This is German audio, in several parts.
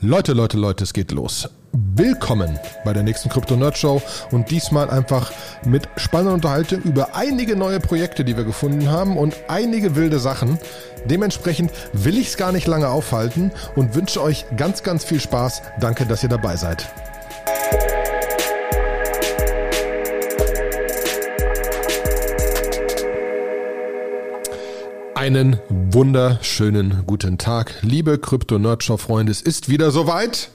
Leute, Leute, Leute, es geht los. Willkommen bei der nächsten Krypto Nerd Show und diesmal einfach mit spannender Unterhaltung über einige neue Projekte, die wir gefunden haben und einige wilde Sachen. Dementsprechend will ich es gar nicht lange aufhalten und wünsche euch ganz, ganz viel Spaß. Danke, dass ihr dabei seid. Einen wunderschönen guten Tag, liebe Krypto-Nerdshow-Freunde. Es ist wieder soweit.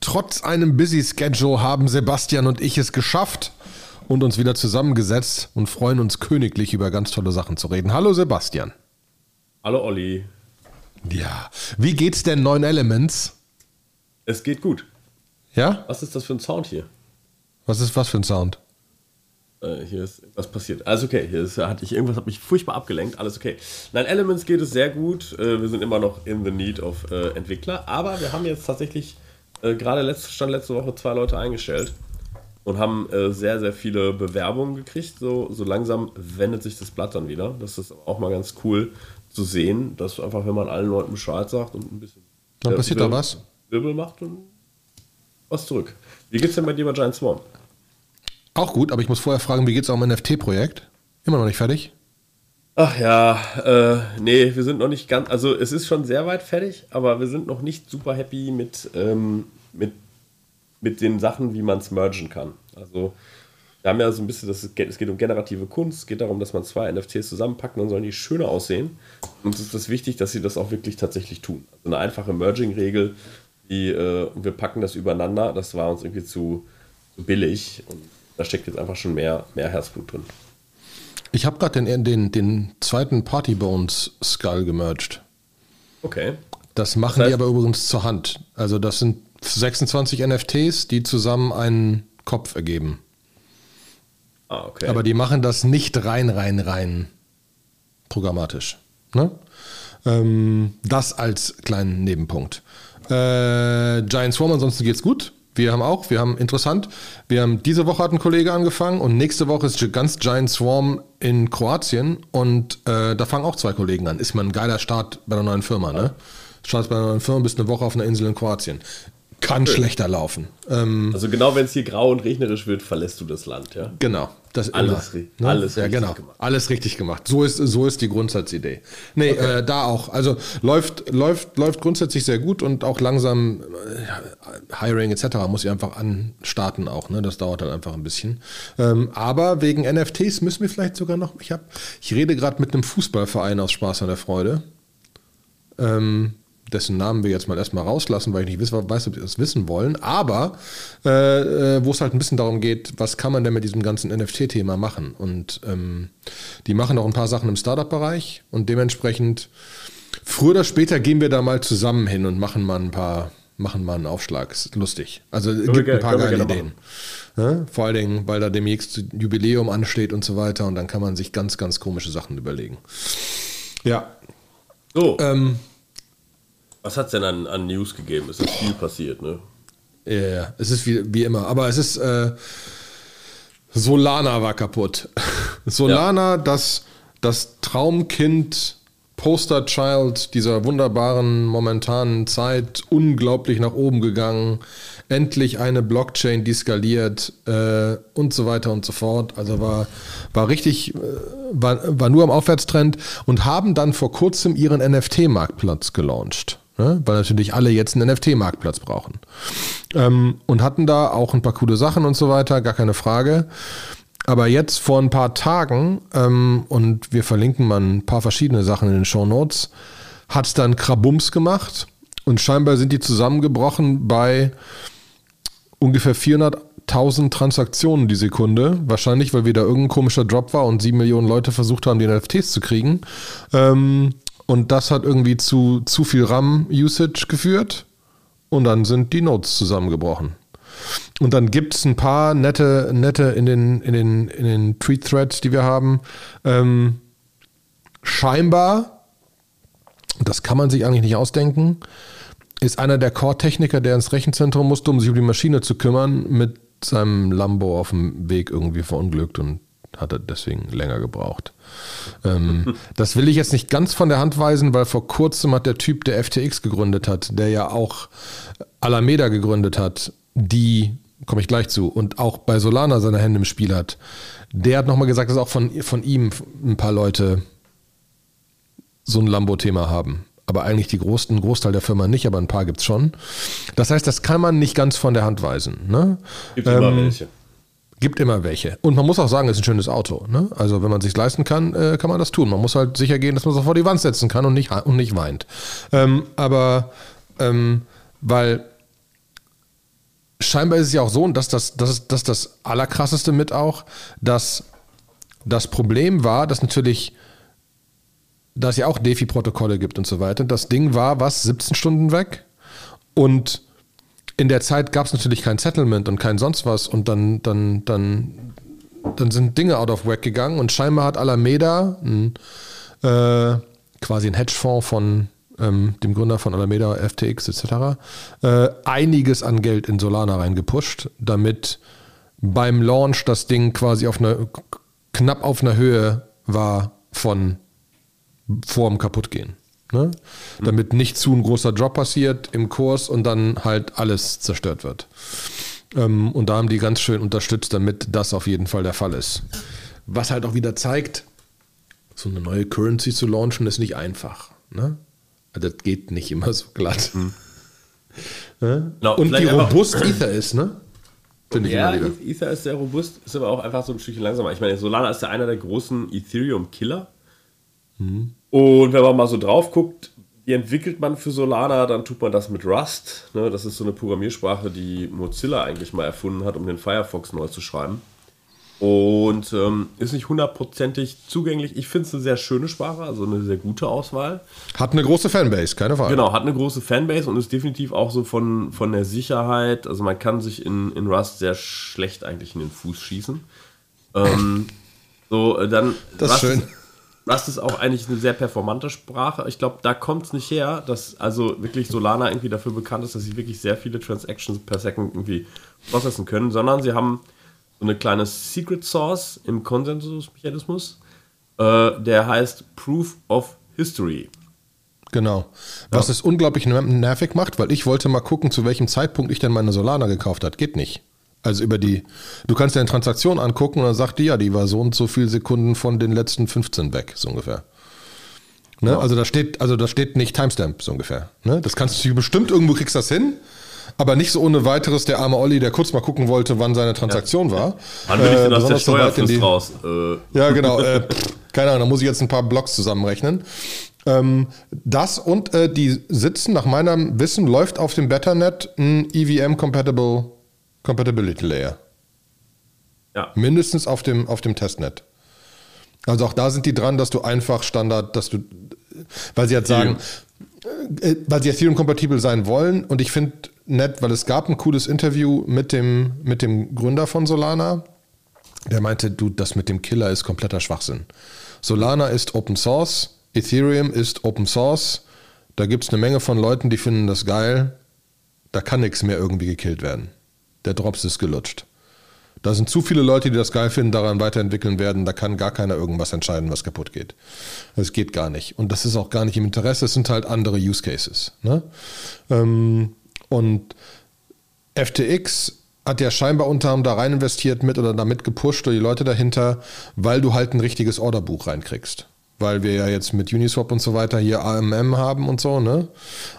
Trotz einem busy Schedule haben Sebastian und ich es geschafft und uns wieder zusammengesetzt und freuen uns königlich über ganz tolle Sachen zu reden. Hallo Sebastian. Hallo Olli. Ja, wie geht's denn neuen Elements? Es geht gut. Ja? Was ist das für ein Sound hier? Was ist was für ein Sound? Äh, hier ist was passiert. Alles okay. Hier ist, hatte ich irgendwas hat mich furchtbar abgelenkt. Alles okay. Nein, Elements geht es sehr gut. Äh, wir sind immer noch in the need of äh, Entwickler, aber wir haben jetzt tatsächlich äh, gerade letzte, stand letzte Woche zwei Leute eingestellt und haben äh, sehr sehr viele Bewerbungen gekriegt. So so langsam wendet sich das Blatt dann wieder. Das ist auch mal ganz cool zu sehen, dass einfach wenn man allen Leuten Bescheid sagt und ein bisschen Dann passiert da was? Wirbel macht und was zurück. Wie geht's denn bei dir bei Giant Swarm? Auch gut, aber ich muss vorher fragen, wie geht's auch im NFT-Projekt? Immer noch nicht fertig? Ach ja, äh, nee, wir sind noch nicht ganz, also es ist schon sehr weit fertig, aber wir sind noch nicht super happy mit, ähm, mit, mit den Sachen, wie man es mergen kann. Also wir haben ja so ein bisschen, das es geht um generative Kunst, es geht darum, dass man zwei NFTs zusammenpackt, dann sollen die schöner aussehen. Und es ist das wichtig, dass sie das auch wirklich tatsächlich tun. Also eine einfache Merging-Regel, die, äh, wir packen das übereinander, das war uns irgendwie zu, zu billig und da steckt jetzt einfach schon mehr, mehr Herzblut drin. Ich habe gerade den, den, den zweiten Party Bones Skull gemerged. Okay. Das machen Das heißt- die aber übrigens zur Hand. Also das sind 26 NFTs, die zusammen einen Kopf ergeben. Ah, okay. Aber die machen das nicht rein, rein, rein programmatisch. Ne? Ähm, das als kleinen Nebenpunkt. Äh, Giant Swarm, ansonsten geht's gut. Wir haben auch, wir haben interessant, wir haben diese Woche hat ein Kollege angefangen und nächste Woche ist ganz Giant Swarm in Kroatien und äh, da fangen auch zwei Kollegen an. Ist mal ein geiler Start bei einer neuen Firma, ne? Startest bei einer neuen Firma, bist eine Woche auf einer Insel in Kroatien. Kann schlechter laufen. Ähm, also genau, wenn es hier grau und regnerisch wird, verlässt du das Land, ja? Genau. Das Alles immer, ri- alles ja, richtig genau. gemacht. Alles richtig gemacht. So ist, so ist die Grundsatzidee. Nee, äh, da auch. Also läuft, läuft, läuft grundsätzlich sehr gut und auch langsam äh, Hiring etc. muss ich einfach anstarten auch. Ne? Das dauert dann einfach ein bisschen. Ähm, aber wegen NFTs müssen wir vielleicht sogar noch. Ich, hab, ich rede gerade mit einem Fußballverein aus Spaß an der Freude. Ähm, dessen Namen wir jetzt mal erstmal rauslassen, weil ich nicht weiß, ob sie das wissen wollen, aber äh, äh, wo es halt ein bisschen darum geht, was kann man denn mit diesem ganzen NFT-Thema machen? Und ähm, die machen auch ein paar Sachen im Startup-Bereich und dementsprechend früher oder später gehen wir da mal zusammen hin und machen mal ein paar, machen mal einen Aufschlag. Ist lustig. Also es gibt wir ein paar geile wir Ideen. Ne? Vor allen Dingen, weil da demnächst Jubiläum ansteht und so weiter und dann kann man sich ganz, ganz komische Sachen überlegen. Ja. So, Ähm, was hat es denn an, an News gegeben? Es ist viel passiert, ne? Ja, ja, es ist wie, wie immer. Aber es ist, äh, Solana war kaputt. Solana, das, das Traumkind, Posterchild dieser wunderbaren momentanen Zeit, unglaublich nach oben gegangen. Endlich eine Blockchain, die skaliert äh, und so weiter und so fort. Also war, war richtig, äh, war, war nur am Aufwärtstrend und haben dann vor kurzem ihren NFT-Marktplatz gelauncht. Ne? Weil natürlich alle jetzt einen NFT-Marktplatz brauchen. Ähm, und hatten da auch ein paar coole Sachen und so weiter, gar keine Frage. Aber jetzt vor ein paar Tagen, ähm, und wir verlinken mal ein paar verschiedene Sachen in den Show Notes, hat es dann Krabums gemacht und scheinbar sind die zusammengebrochen bei ungefähr 400.000 Transaktionen die Sekunde. Wahrscheinlich, weil wieder irgendein komischer Drop war und sieben Millionen Leute versucht haben, die NFTs zu kriegen. Ähm, und das hat irgendwie zu zu viel RAM-Usage geführt. Und dann sind die Nodes zusammengebrochen. Und dann gibt es ein paar nette, nette in den, in den, in den Tweet-Threads, die wir haben. Ähm, scheinbar, das kann man sich eigentlich nicht ausdenken, ist einer der Core-Techniker, der ins Rechenzentrum musste, um sich um die Maschine zu kümmern, mit seinem Lambo auf dem Weg irgendwie verunglückt und hat er deswegen länger gebraucht. Ähm, das will ich jetzt nicht ganz von der Hand weisen, weil vor kurzem hat der Typ, der FTX gegründet hat, der ja auch Alameda gegründet hat, die, komme ich gleich zu, und auch bei Solana seine Hände im Spiel hat, der hat nochmal gesagt, dass auch von, von ihm ein paar Leute so ein Lambo-Thema haben. Aber eigentlich die großen, Großteil der Firma nicht, aber ein paar gibt es schon. Das heißt, das kann man nicht ganz von der Hand weisen. Ne? Gibt ähm, immer welche. Gibt immer welche. Und man muss auch sagen, es ist ein schönes Auto. Ne? Also wenn man es sich leisten kann, äh, kann man das tun. Man muss halt sicher gehen, dass man es auch vor die Wand setzen kann und nicht, und nicht weint. Ähm, aber ähm, weil scheinbar ist es ja auch so, und das, das, das, ist, das das Allerkrasseste mit auch, dass das Problem war, dass natürlich, dass es ja auch Defi-Protokolle gibt und so weiter. Das Ding war, was, 17 Stunden weg? Und in der Zeit gab es natürlich kein Settlement und kein sonst was und dann, dann, dann, dann sind Dinge out of whack gegangen und scheinbar hat Alameda ein, äh, quasi ein Hedgefonds von ähm, dem Gründer von Alameda, FTX etc., äh, einiges an Geld in Solana reingepusht, damit beim Launch das Ding quasi auf einer, knapp auf einer Höhe war von vorm Kaputtgehen. Ne? Mhm. Damit nicht zu ein großer Drop passiert im Kurs und dann halt alles zerstört wird. Ähm, und da haben die ganz schön unterstützt, damit das auf jeden Fall der Fall ist. Was halt auch wieder zeigt, so eine neue Currency zu launchen, ist nicht einfach. Ne? Das geht nicht immer so glatt. Hm. Ja? No, und wie robust Ether ist, ne? Finde ich ja, immer wieder. Ether ist sehr robust, ist aber auch einfach so ein Stückchen langsamer. Ich meine, Solana ist ja einer der großen Ethereum-Killer. Mhm. Und wenn man mal so drauf guckt, wie entwickelt man für Solana, dann tut man das mit Rust. Ne? Das ist so eine Programmiersprache, die Mozilla eigentlich mal erfunden hat, um den Firefox neu zu schreiben. Und ähm, ist nicht hundertprozentig zugänglich. Ich finde es eine sehr schöne Sprache, also eine sehr gute Auswahl. Hat eine große Fanbase, keine Frage. Genau, hat eine große Fanbase und ist definitiv auch so von, von der Sicherheit. Also man kann sich in, in Rust sehr schlecht eigentlich in den Fuß schießen. Ähm, so, äh, dann. Das ist schön. Rust ist auch eigentlich eine sehr performante Sprache. Ich glaube, da kommt es nicht her, dass also wirklich Solana irgendwie dafür bekannt ist, dass sie wirklich sehr viele Transactions per Second irgendwie processen können, sondern sie haben so eine kleine Secret Source im Konsensusmechanismus, äh, der heißt Proof of History. Genau. Was ja. es unglaublich nervig macht, weil ich wollte mal gucken, zu welchem Zeitpunkt ich denn meine Solana gekauft habe. Geht nicht. Also über die, du kannst dir eine Transaktion angucken und dann sagt die, ja, die war so und so viele Sekunden von den letzten 15 weg, so ungefähr. Ne? Ja. Also da steht, also da steht nicht Timestamp, so ungefähr. Ne? Das kannst du bestimmt irgendwo kriegst das hin, aber nicht so ohne weiteres der arme Olli, der kurz mal gucken wollte, wann seine Transaktion ja. war. Wann will ich denn aus der Steuerfrist raus? Äh. Ja, genau. Äh, keine Ahnung, da muss ich jetzt ein paar Blocks zusammenrechnen. Ähm, das und äh, die sitzen, nach meinem Wissen, läuft auf dem Betternet ein EVM-Compatible Compatibility Layer. Ja. Mindestens auf dem, auf dem Testnet. Also auch da sind die dran, dass du einfach Standard, dass du, weil sie halt sagen, äh, weil sie Ethereum-kompatibel sein wollen und ich finde nett, weil es gab ein cooles Interview mit dem, mit dem Gründer von Solana, der meinte, du, das mit dem Killer ist kompletter Schwachsinn. Solana ist Open Source, Ethereum ist Open Source, da gibt es eine Menge von Leuten, die finden das geil, da kann nichts mehr irgendwie gekillt werden. Der Drops ist gelutscht. Da sind zu viele Leute, die das geil finden, daran weiterentwickeln werden. Da kann gar keiner irgendwas entscheiden, was kaputt geht. Es geht gar nicht. Und das ist auch gar nicht im Interesse. Es sind halt andere Use Cases. Ne? Ähm, und FTX hat ja scheinbar unter anderem da rein investiert mit oder damit gepusht oder die Leute dahinter, weil du halt ein richtiges Orderbuch reinkriegst. Weil wir ja jetzt mit Uniswap und so weiter hier AMM haben und so, ne?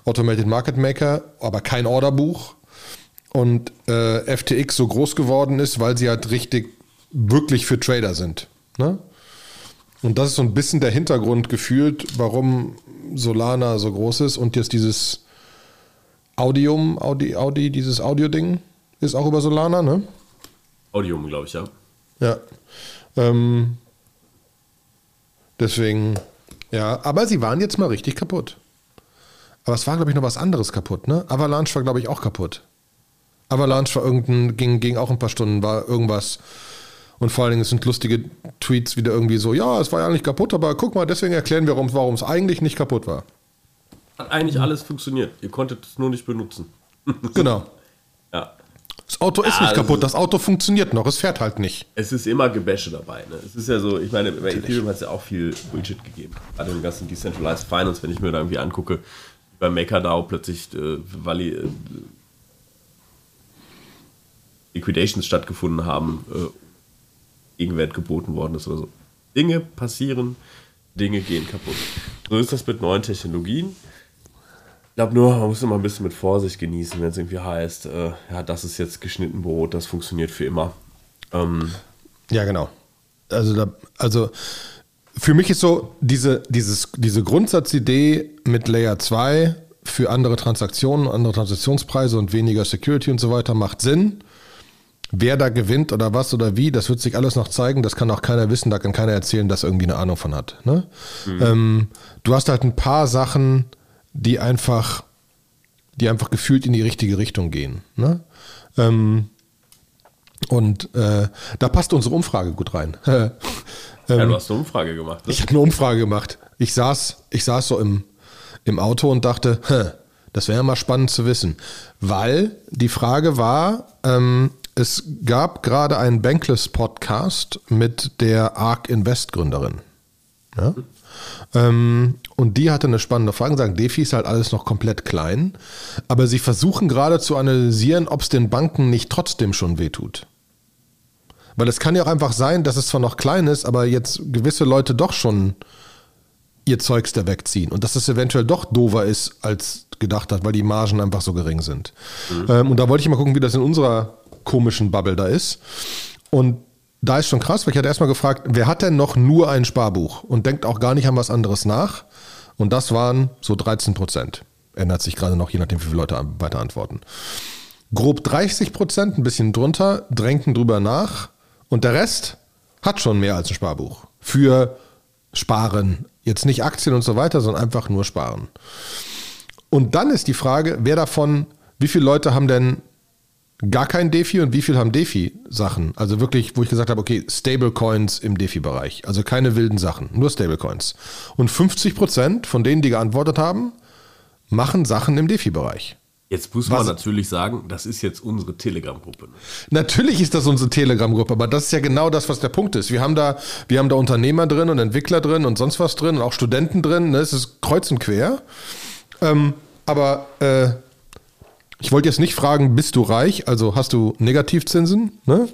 Automated Market Maker, aber kein Orderbuch und äh, FTX so groß geworden ist, weil sie halt richtig wirklich für Trader sind. Ne? Und das ist so ein bisschen der Hintergrund gefühlt, warum Solana so groß ist und jetzt dieses Audium, Audi, Audi, dieses Audio-Ding ist auch über Solana, ne? Audium, glaube ich, ja. Ja. Ähm, deswegen, ja, aber sie waren jetzt mal richtig kaputt. Aber es war, glaube ich, noch was anderes kaputt, ne? Avalanche war, glaube ich, auch kaputt. Avalanche war irgendein, ging, ging auch ein paar Stunden, war irgendwas. Und vor allen Dingen sind lustige Tweets wieder irgendwie so, ja, es war ja nicht kaputt, aber guck mal, deswegen erklären wir, warum es eigentlich nicht kaputt war. Hat eigentlich alles funktioniert. Ihr konntet es nur nicht benutzen. genau. Ja. Das Auto ist Ja, nicht also- kaputt, das Auto funktioniert noch, es fährt halt nicht. Es ist immer Gebäsche dabei. Ne? Es ist ja so, ich meine, bei Ethereum hat es ja auch viel Bullshit gegeben. Gerade im ganzen Decentralized Finance, wenn ich mir da irgendwie angucke, wie bei MakerDAO plötzlich äh, Valley, äh, Liquidations stattgefunden haben, äh, Gegenwert geboten worden ist oder so. Dinge passieren, Dinge gehen kaputt. So ist das mit neuen Technologien. Ich glaube nur, man muss immer ein bisschen mit Vorsicht genießen, wenn es irgendwie heißt, äh, ja, das ist jetzt geschnitten Brot, das funktioniert für immer. Ähm, Ja, genau. Also, da, also für mich ist so diese, dieses, diese Grundsatzidee mit Layer 2 für andere Transaktionen, andere Transaktionspreise und weniger Security und so weiter macht Sinn. Wer da gewinnt oder was oder wie, das wird sich alles noch zeigen. Das kann auch keiner wissen, da kann keiner erzählen, dass er irgendwie eine Ahnung von hat. Ne? Ähm, du hast halt ein paar Sachen, die einfach, die einfach gefühlt in die richtige Richtung gehen. Ne? Ähm, und äh, da passt unsere Umfrage gut rein. ja, du hast eine Umfrage gemacht. Ne? Ich habe eine Umfrage gemacht. Ich saß, ich saß so im, im Auto und dachte, "Hä, das wäre mal spannend zu wissen. Weil die Frage war, ähm, es gab gerade einen Bankless-Podcast mit der ARK Invest Gründerin. Ja? Ähm, und die hatte eine spannende Frage sagen, DeFi ist halt alles noch komplett klein, aber sie versuchen gerade zu analysieren, ob es den Banken nicht trotzdem schon wehtut. Weil es kann ja auch einfach sein, dass es zwar noch klein ist, aber jetzt gewisse Leute doch schon ihr Zeugs da wegziehen und dass es eventuell doch dover ist, als gedacht hat, weil die Margen einfach so gering sind. Ähm, und da wollte ich mal gucken, wie das in unserer komischen Bubble da ist. Und da ist schon krass, weil ich hatte erstmal gefragt, wer hat denn noch nur ein Sparbuch und denkt auch gar nicht an was anderes nach? Und das waren so 13 Prozent. Ändert sich gerade noch, je nachdem, wie viele Leute weiter antworten. Grob 30 Prozent, ein bisschen drunter, drängen drüber nach. Und der Rest hat schon mehr als ein Sparbuch. Für Sparen. Jetzt nicht Aktien und so weiter, sondern einfach nur Sparen. Und dann ist die Frage, wer davon, wie viele Leute haben denn gar kein DeFi und wie viel haben DeFi-Sachen? Also wirklich, wo ich gesagt habe, okay, Stablecoins im DeFi-Bereich. Also keine wilden Sachen, nur Stablecoins. Und 50 Prozent von denen, die geantwortet haben, machen Sachen im DeFi-Bereich. Jetzt muss Was- man natürlich sagen, das ist jetzt unsere Telegram-Gruppe. Ne? Natürlich ist das unsere Telegram-Gruppe, aber das ist ja genau das, was der Punkt ist. Wir haben da, wir haben da Unternehmer drin und Entwickler drin und sonst was drin und auch Studenten drin. Ne? Es ist kreuz und quer. Ähm, aber äh, ich wollte jetzt nicht fragen, bist du reich? Also hast du Negativzinsen? Ne?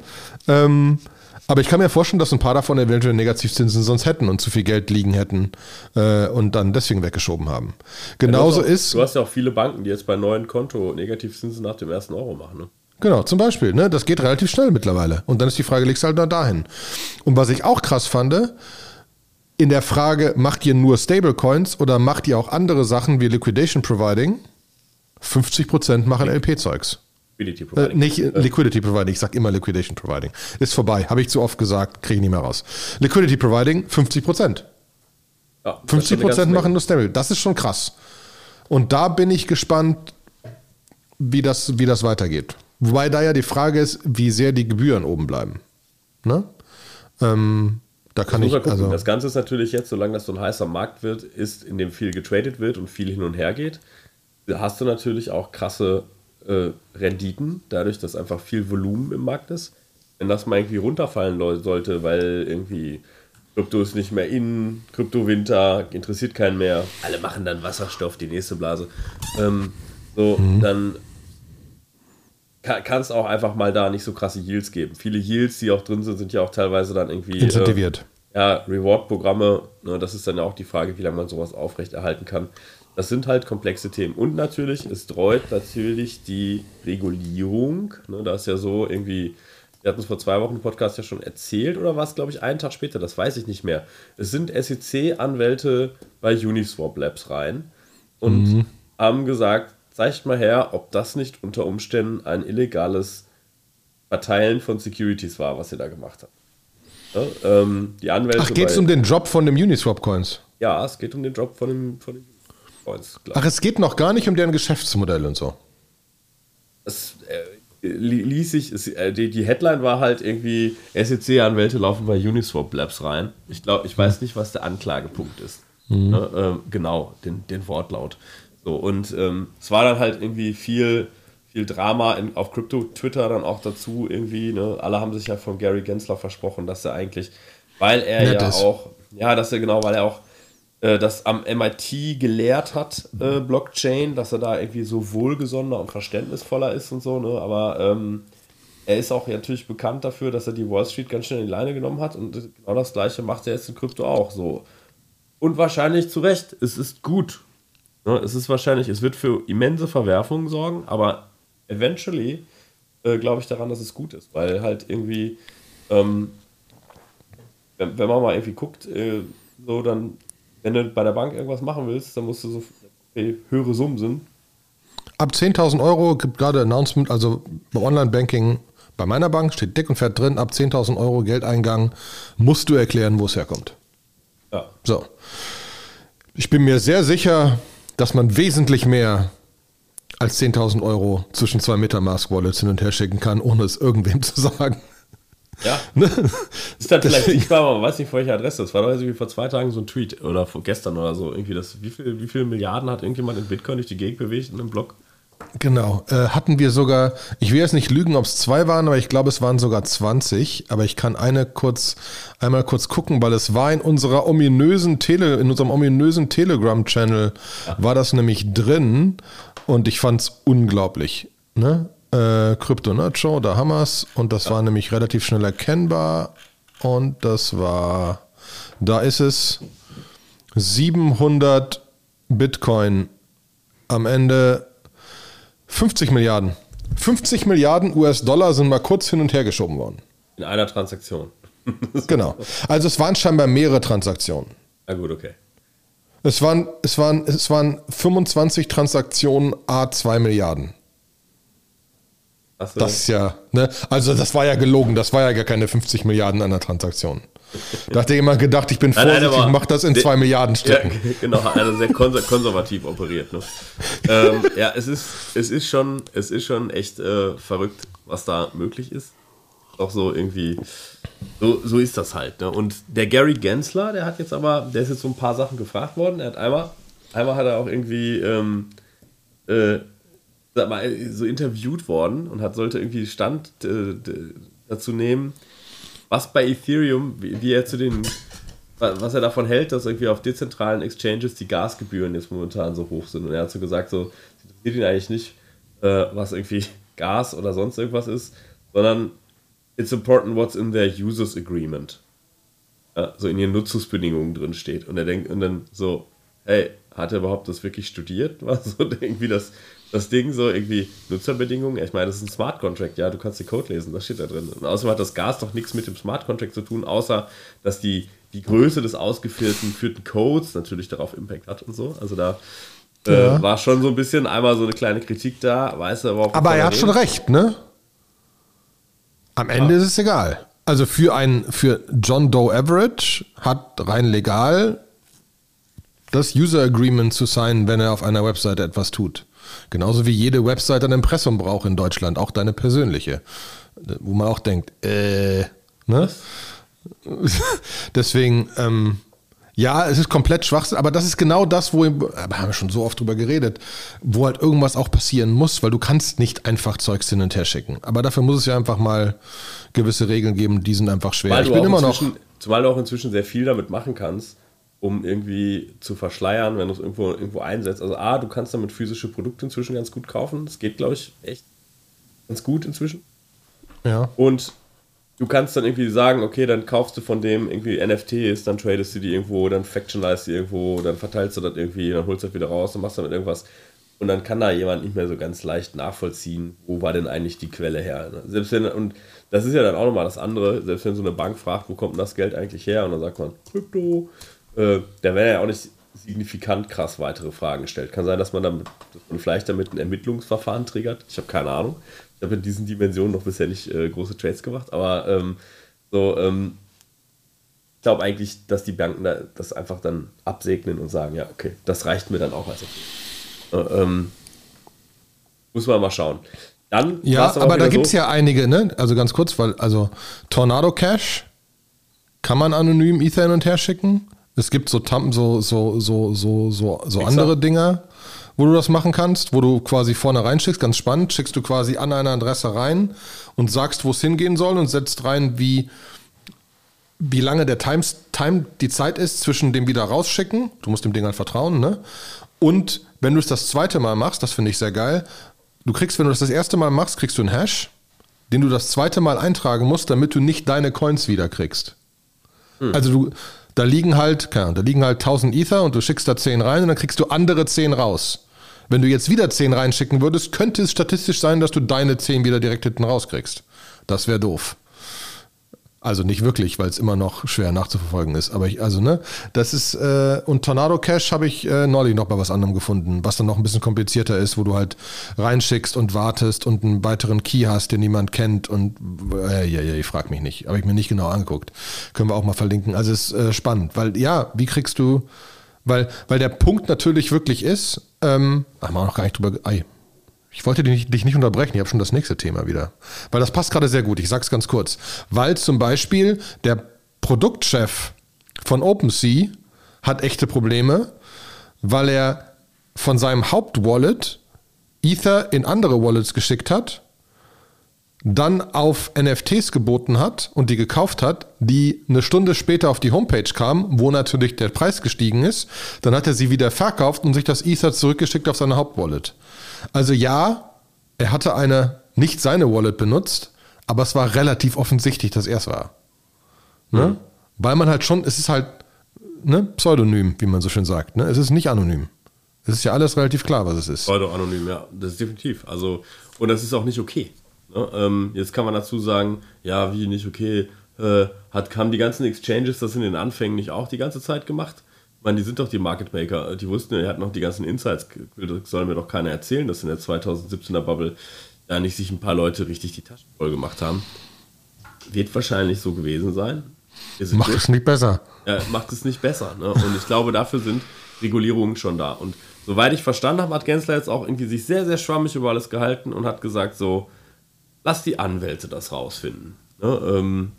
Ähm, aber ich kann mir vorstellen, dass ein paar davon eventuell Negativzinsen sonst hätten und zu viel Geld liegen hätten äh, und dann deswegen weggeschoben haben. Genauso du hast auch, ist. Du hast ja auch viele Banken, die jetzt bei neuen Konto Negativzinsen nach dem ersten Euro machen. Ne? Genau, zum Beispiel. Ne? Das geht relativ schnell mittlerweile. Und dann ist die Frage, legst du halt da dahin. Und was ich auch krass fand, in der Frage, macht ihr nur Stablecoins oder macht ihr auch andere Sachen wie Liquidation Providing? 50% machen LP-Zeugs. Liquidity Äh, Providing. nicht Liquidity Providing, ich sag immer Liquidation Providing. Ist vorbei, habe ich zu oft gesagt, kriege ich nicht mehr raus. Liquidity Providing, 50%. Ja, das ist 50 schon eine ganze Prozent Menge. machen nur Stable. Das ist schon krass. Und da bin ich gespannt, wie das, wie das weitergeht. Wobei da ja die Frage ist, wie sehr die Gebühren oben bleiben. Ne? Ähm, da kann Muss ich, also, das Ganze ist natürlich jetzt, solange das so ein heißer Markt wird, ist, in dem viel getradet wird und viel hin und her geht, hast du natürlich auch krasse äh, Renditen, dadurch, dass einfach viel Volumen im Markt ist. Wenn das mal irgendwie runterfallen sollte, weil irgendwie Krypto ist nicht mehr in, Krypto-Winter, interessiert keinen mehr, alle machen dann Wasserstoff, die nächste Blase, ähm, so, dann kann es auch einfach mal da nicht so krasse Yields geben. Viele Yields, die auch drin sind, sind ja auch teilweise dann irgendwie äh, incentiviert. ja, Reward-Programme, ne, das ist dann ja auch die Frage, wie lange man sowas aufrechterhalten kann. Das sind halt komplexe Themen. Und natürlich, es dreut natürlich die Regulierung. Ne, da ist ja so irgendwie, wir hatten es vor zwei Wochen im Podcast ja schon erzählt, oder war es, glaube ich, einen Tag später, das weiß ich nicht mehr. Es sind SEC-Anwälte bei Uniswap Labs rein und haben gesagt, zeigt mal her, ob das nicht unter Umständen ein illegales Verteilen von Securities war, was ihr da gemacht habt. Ne, ähm, die Anwälte. Ach, geht es um den Job von dem Uniswap-Coins? Ja, es geht um den Job von dem, von dem Klar. Ach, es geht noch gar nicht um deren Geschäftsmodell und so. Es äh, li- ließ sich, es, äh, die, die Headline war halt irgendwie, SEC-Anwälte laufen bei Uniswap Labs rein. Ich glaube, ich weiß nicht, was der Anklagepunkt ist. Ne, ähm, genau, den, den Wortlaut. So, und ähm, es war dann halt irgendwie viel, viel Drama in, auf Crypto-Twitter dann auch dazu irgendwie. Ne? Alle haben sich ja von Gary Gensler versprochen, dass er eigentlich, weil er Nett ja ist. auch, ja, dass er genau, weil er auch äh, das am MIT gelehrt hat, äh, Blockchain, dass er da irgendwie so wohlgesonnener und verständnisvoller ist und so, ne? aber ähm, er ist auch natürlich bekannt dafür, dass er die Wall Street ganz schnell in die Leine genommen hat und genau das gleiche macht er jetzt in Krypto auch so. Und wahrscheinlich zu Recht, es ist gut. Ne? Es ist wahrscheinlich, es wird für immense Verwerfungen sorgen, aber eventually äh, glaube ich daran, dass es gut ist, weil halt irgendwie, ähm, wenn, wenn, man mal irgendwie guckt, äh, so dann, wenn du bei der Bank irgendwas machen willst, dann musst du so okay, höhere Summen sind. Ab 10.000 Euro gibt gerade Announcement, also beim Online-Banking bei meiner Bank steht dick und fett drin, ab 10.000 Euro Geldeingang musst du erklären, wo es herkommt. Ja. So. Ich bin mir sehr sicher, dass man wesentlich mehr als 10.000 Euro zwischen zwei Metamask-Wallets hin und her schicken kann, ohne es irgendwem zu sagen. Ja. Ne? ist dann vielleicht nicht mal, man weiß nicht, vor welcher Adresse. Das war doch irgendwie vor zwei Tagen so ein Tweet oder vor gestern oder so. Irgendwie das, wie, viel, wie viele Milliarden hat irgendjemand in Bitcoin durch die Gegend bewegt in einem Blog? Genau. Äh, hatten wir sogar, ich will jetzt nicht lügen, ob es zwei waren, aber ich glaube, es waren sogar 20. Aber ich kann eine kurz, einmal kurz gucken, weil es war in unserer ominösen Tele, in unserem ominösen Telegram-Channel war das nämlich drin und ich fand es unglaublich. Ne? Äh, Crypto Nerd Show, da haben wir es. Und das ja. war nämlich relativ schnell erkennbar. Und das war, da ist es 700 Bitcoin am Ende 50 Milliarden. 50 Milliarden US-Dollar sind mal kurz hin und her geschoben worden. In einer Transaktion. genau. Also es waren scheinbar mehrere Transaktionen. Na gut, okay. Es waren, es waren, es waren 25 Transaktionen A 2 Milliarden. So. Das ist ja, ne? Also das war ja gelogen, das war ja gar keine 50 Milliarden an der Transaktion. Da hat jemand gedacht, ich bin vorsichtig, nein, nein, mach das in 2 Milliarden Stücken. Ja, genau, einer sehr konservativ operiert. Ne? ähm, ja, es ist, es, ist schon, es ist schon echt äh, verrückt, was da möglich ist. Auch so irgendwie, so, so ist das halt. Ne? Und der Gary Gensler, der hat jetzt aber, der ist jetzt so ein paar Sachen gefragt worden. Er hat einmal, einmal hat er auch irgendwie ähm, äh, sag mal, so interviewt worden und hat, sollte irgendwie Stand äh, dazu nehmen, was bei Ethereum, wie, wie, er zu den, was er davon hält, dass irgendwie auf dezentralen Exchanges die Gasgebühren jetzt momentan so hoch sind. Und er hat so gesagt, so, es interessiert ihn eigentlich nicht, äh, was irgendwie Gas oder sonst irgendwas ist, sondern it's important what's in their users agreement. Ja, so in ihren Nutzungsbedingungen drin steht. Und er denkt, und dann so, hey, hat er überhaupt das wirklich studiert? War so irgendwie das, das Ding so irgendwie Nutzerbedingungen. Ich meine, das ist ein Smart Contract, ja, du kannst den Code lesen, das steht da drin. Und außerdem hat das Gas doch nichts mit dem Smart Contract zu tun, außer dass die, die Größe des ausgeführten führten Codes natürlich darauf Impact hat und so. Also da äh, ja. war schon so ein bisschen einmal so eine kleine Kritik da, weiß er aber Aber er hat reden. schon recht, ne? Am Ende ja. ist es egal. Also für ein für John Doe Average hat rein legal das User Agreement zu sein, wenn er auf einer Webseite etwas tut. Genauso wie jede Webseite ein Impressum braucht in Deutschland, auch deine persönliche. Wo man auch denkt, äh, ne? Deswegen, ähm, ja, es ist komplett Schwachsinn, aber das ist genau das, wo, da haben wir schon so oft drüber geredet, wo halt irgendwas auch passieren muss, weil du kannst nicht einfach Zeugs hin und her schicken. Aber dafür muss es ja einfach mal gewisse Regeln geben, die sind einfach schwer. Weil ich bin immer noch. Zumal du auch inzwischen sehr viel damit machen kannst, um irgendwie zu verschleiern, wenn du es irgendwo, irgendwo einsetzt. Also A, du kannst damit physische Produkte inzwischen ganz gut kaufen. Das geht, glaube ich, echt ganz gut inzwischen. Ja. Und du kannst dann irgendwie sagen, okay, dann kaufst du von dem irgendwie NFTs, dann tradest du die irgendwo, dann factionalized die irgendwo, dann verteilst du das irgendwie, dann holst du das wieder raus und machst damit irgendwas. Und dann kann da jemand nicht mehr so ganz leicht nachvollziehen, wo war denn eigentlich die Quelle her. Selbst wenn, und das ist ja dann auch nochmal das andere, selbst wenn so eine Bank fragt, wo kommt denn das Geld eigentlich her? Und dann sagt man, Krypto. Äh, da wäre ja auch nicht signifikant krass weitere Fragen stellt. Kann sein, dass man, damit, dass man vielleicht damit ein Ermittlungsverfahren triggert. Ich habe keine Ahnung. Ich habe in diesen Dimensionen noch bisher nicht äh, große Trades gemacht, aber ähm, so, ähm, ich glaube eigentlich, dass die Banken da, das einfach dann absegnen und sagen, ja, okay, das reicht mir dann auch als okay. Äh, ähm, muss man mal schauen. Dann ja, aber da gibt es ja einige, ne? Also ganz kurz, weil, also Tornado Cash kann man anonym Ether hin und her schicken. Es gibt so, so, so, so, so, so, so andere Dinger. wo du das machen kannst, wo du quasi vorne reinschickst, ganz spannend, schickst du quasi an eine Adresse rein und sagst, wo es hingehen soll und setzt rein, wie, wie lange der Time, Time die Zeit ist zwischen dem wieder rausschicken, du musst dem Ding halt vertrauen, ne? Und wenn du es das zweite Mal machst, das finde ich sehr geil, du kriegst, wenn du das das erste Mal machst, kriegst du einen Hash, den du das zweite Mal eintragen musst, damit du nicht deine Coins wieder kriegst. Hm. Also du, da liegen halt, keine Ahnung, da liegen halt 1000 Ether und du schickst da 10 rein und dann kriegst du andere 10 raus. Wenn du jetzt wieder 10 reinschicken würdest, könnte es statistisch sein, dass du deine 10 wieder direkt hinten rauskriegst. Das wäre doof. Also nicht wirklich, weil es immer noch schwer nachzuverfolgen ist. Aber ich, also, ne, das ist, äh, und Tornado Cash habe ich äh, neulich noch bei was anderem gefunden, was dann noch ein bisschen komplizierter ist, wo du halt reinschickst und wartest und einen weiteren Key hast, den niemand kennt und äh, ja, ja, ich frag mich nicht. Habe ich mir nicht genau angeguckt. Können wir auch mal verlinken. Also ist äh, spannend, weil ja, wie kriegst du, weil, weil der Punkt natürlich wirklich ist, ähm, haben wir noch gar nicht drüber, ei, ich wollte dich nicht, dich nicht unterbrechen, ich habe schon das nächste Thema wieder. Weil das passt gerade sehr gut, ich sage es ganz kurz. Weil zum Beispiel der Produktchef von OpenSea hat echte Probleme, weil er von seinem Hauptwallet Ether in andere Wallets geschickt hat, dann auf NFTs geboten hat und die gekauft hat, die eine Stunde später auf die Homepage kamen, wo natürlich der Preis gestiegen ist. Dann hat er sie wieder verkauft und sich das Ether zurückgeschickt auf seine Hauptwallet. Also ja, er hatte eine, nicht seine Wallet benutzt, aber es war relativ offensichtlich, dass er es war. Ne? Mhm. Weil man halt schon, es ist halt ne, Pseudonym, wie man so schön sagt. Ne? Es ist nicht anonym. Es ist ja alles relativ klar, was es ist. Pseudo-anonym, ja, das ist definitiv. Also, und das ist auch nicht okay. Ne? Ähm, jetzt kann man dazu sagen, ja, wie nicht okay, äh, hat, haben die ganzen Exchanges das in den Anfängen nicht auch die ganze Zeit gemacht? Ich meine, die sind doch die Market Maker. Die wussten, er hat noch die ganzen Insights. Das soll mir doch keiner erzählen, dass in der 2017er Bubble da nicht sich ein paar Leute richtig die Taschen voll gemacht haben. Wird wahrscheinlich so gewesen sein. Macht es nicht besser. Ja, macht es nicht besser. Ne? Und ich glaube, dafür sind Regulierungen schon da. Und soweit ich verstanden habe, hat Gensler jetzt auch irgendwie sich sehr, sehr schwammig über alles gehalten und hat gesagt so, lass die Anwälte das rausfinden. Ne? Ähm,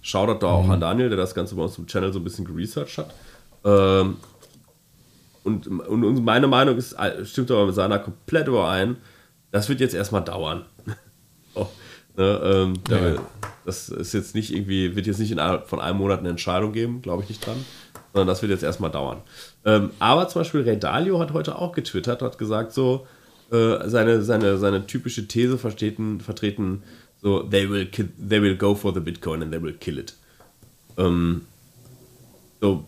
Shoutout da auch mhm. an Daniel, der das Ganze bei uns im Channel so ein bisschen geresearched hat. Ähm, und, und, und, meine Meinung ist, stimmt aber mit seiner komplett überein, das wird jetzt erstmal dauern. oh, ne, ähm, ja. Das ist jetzt nicht irgendwie, wird jetzt nicht in, von einem Monat eine Entscheidung geben, glaube ich nicht dran, sondern das wird jetzt erstmal dauern. Ähm, aber zum Beispiel Ray Dalio hat heute auch getwittert, hat gesagt so, äh, seine, seine, seine typische These vertreten, vertreten so, they will, they will go for the Bitcoin and they will kill it. Ähm, so,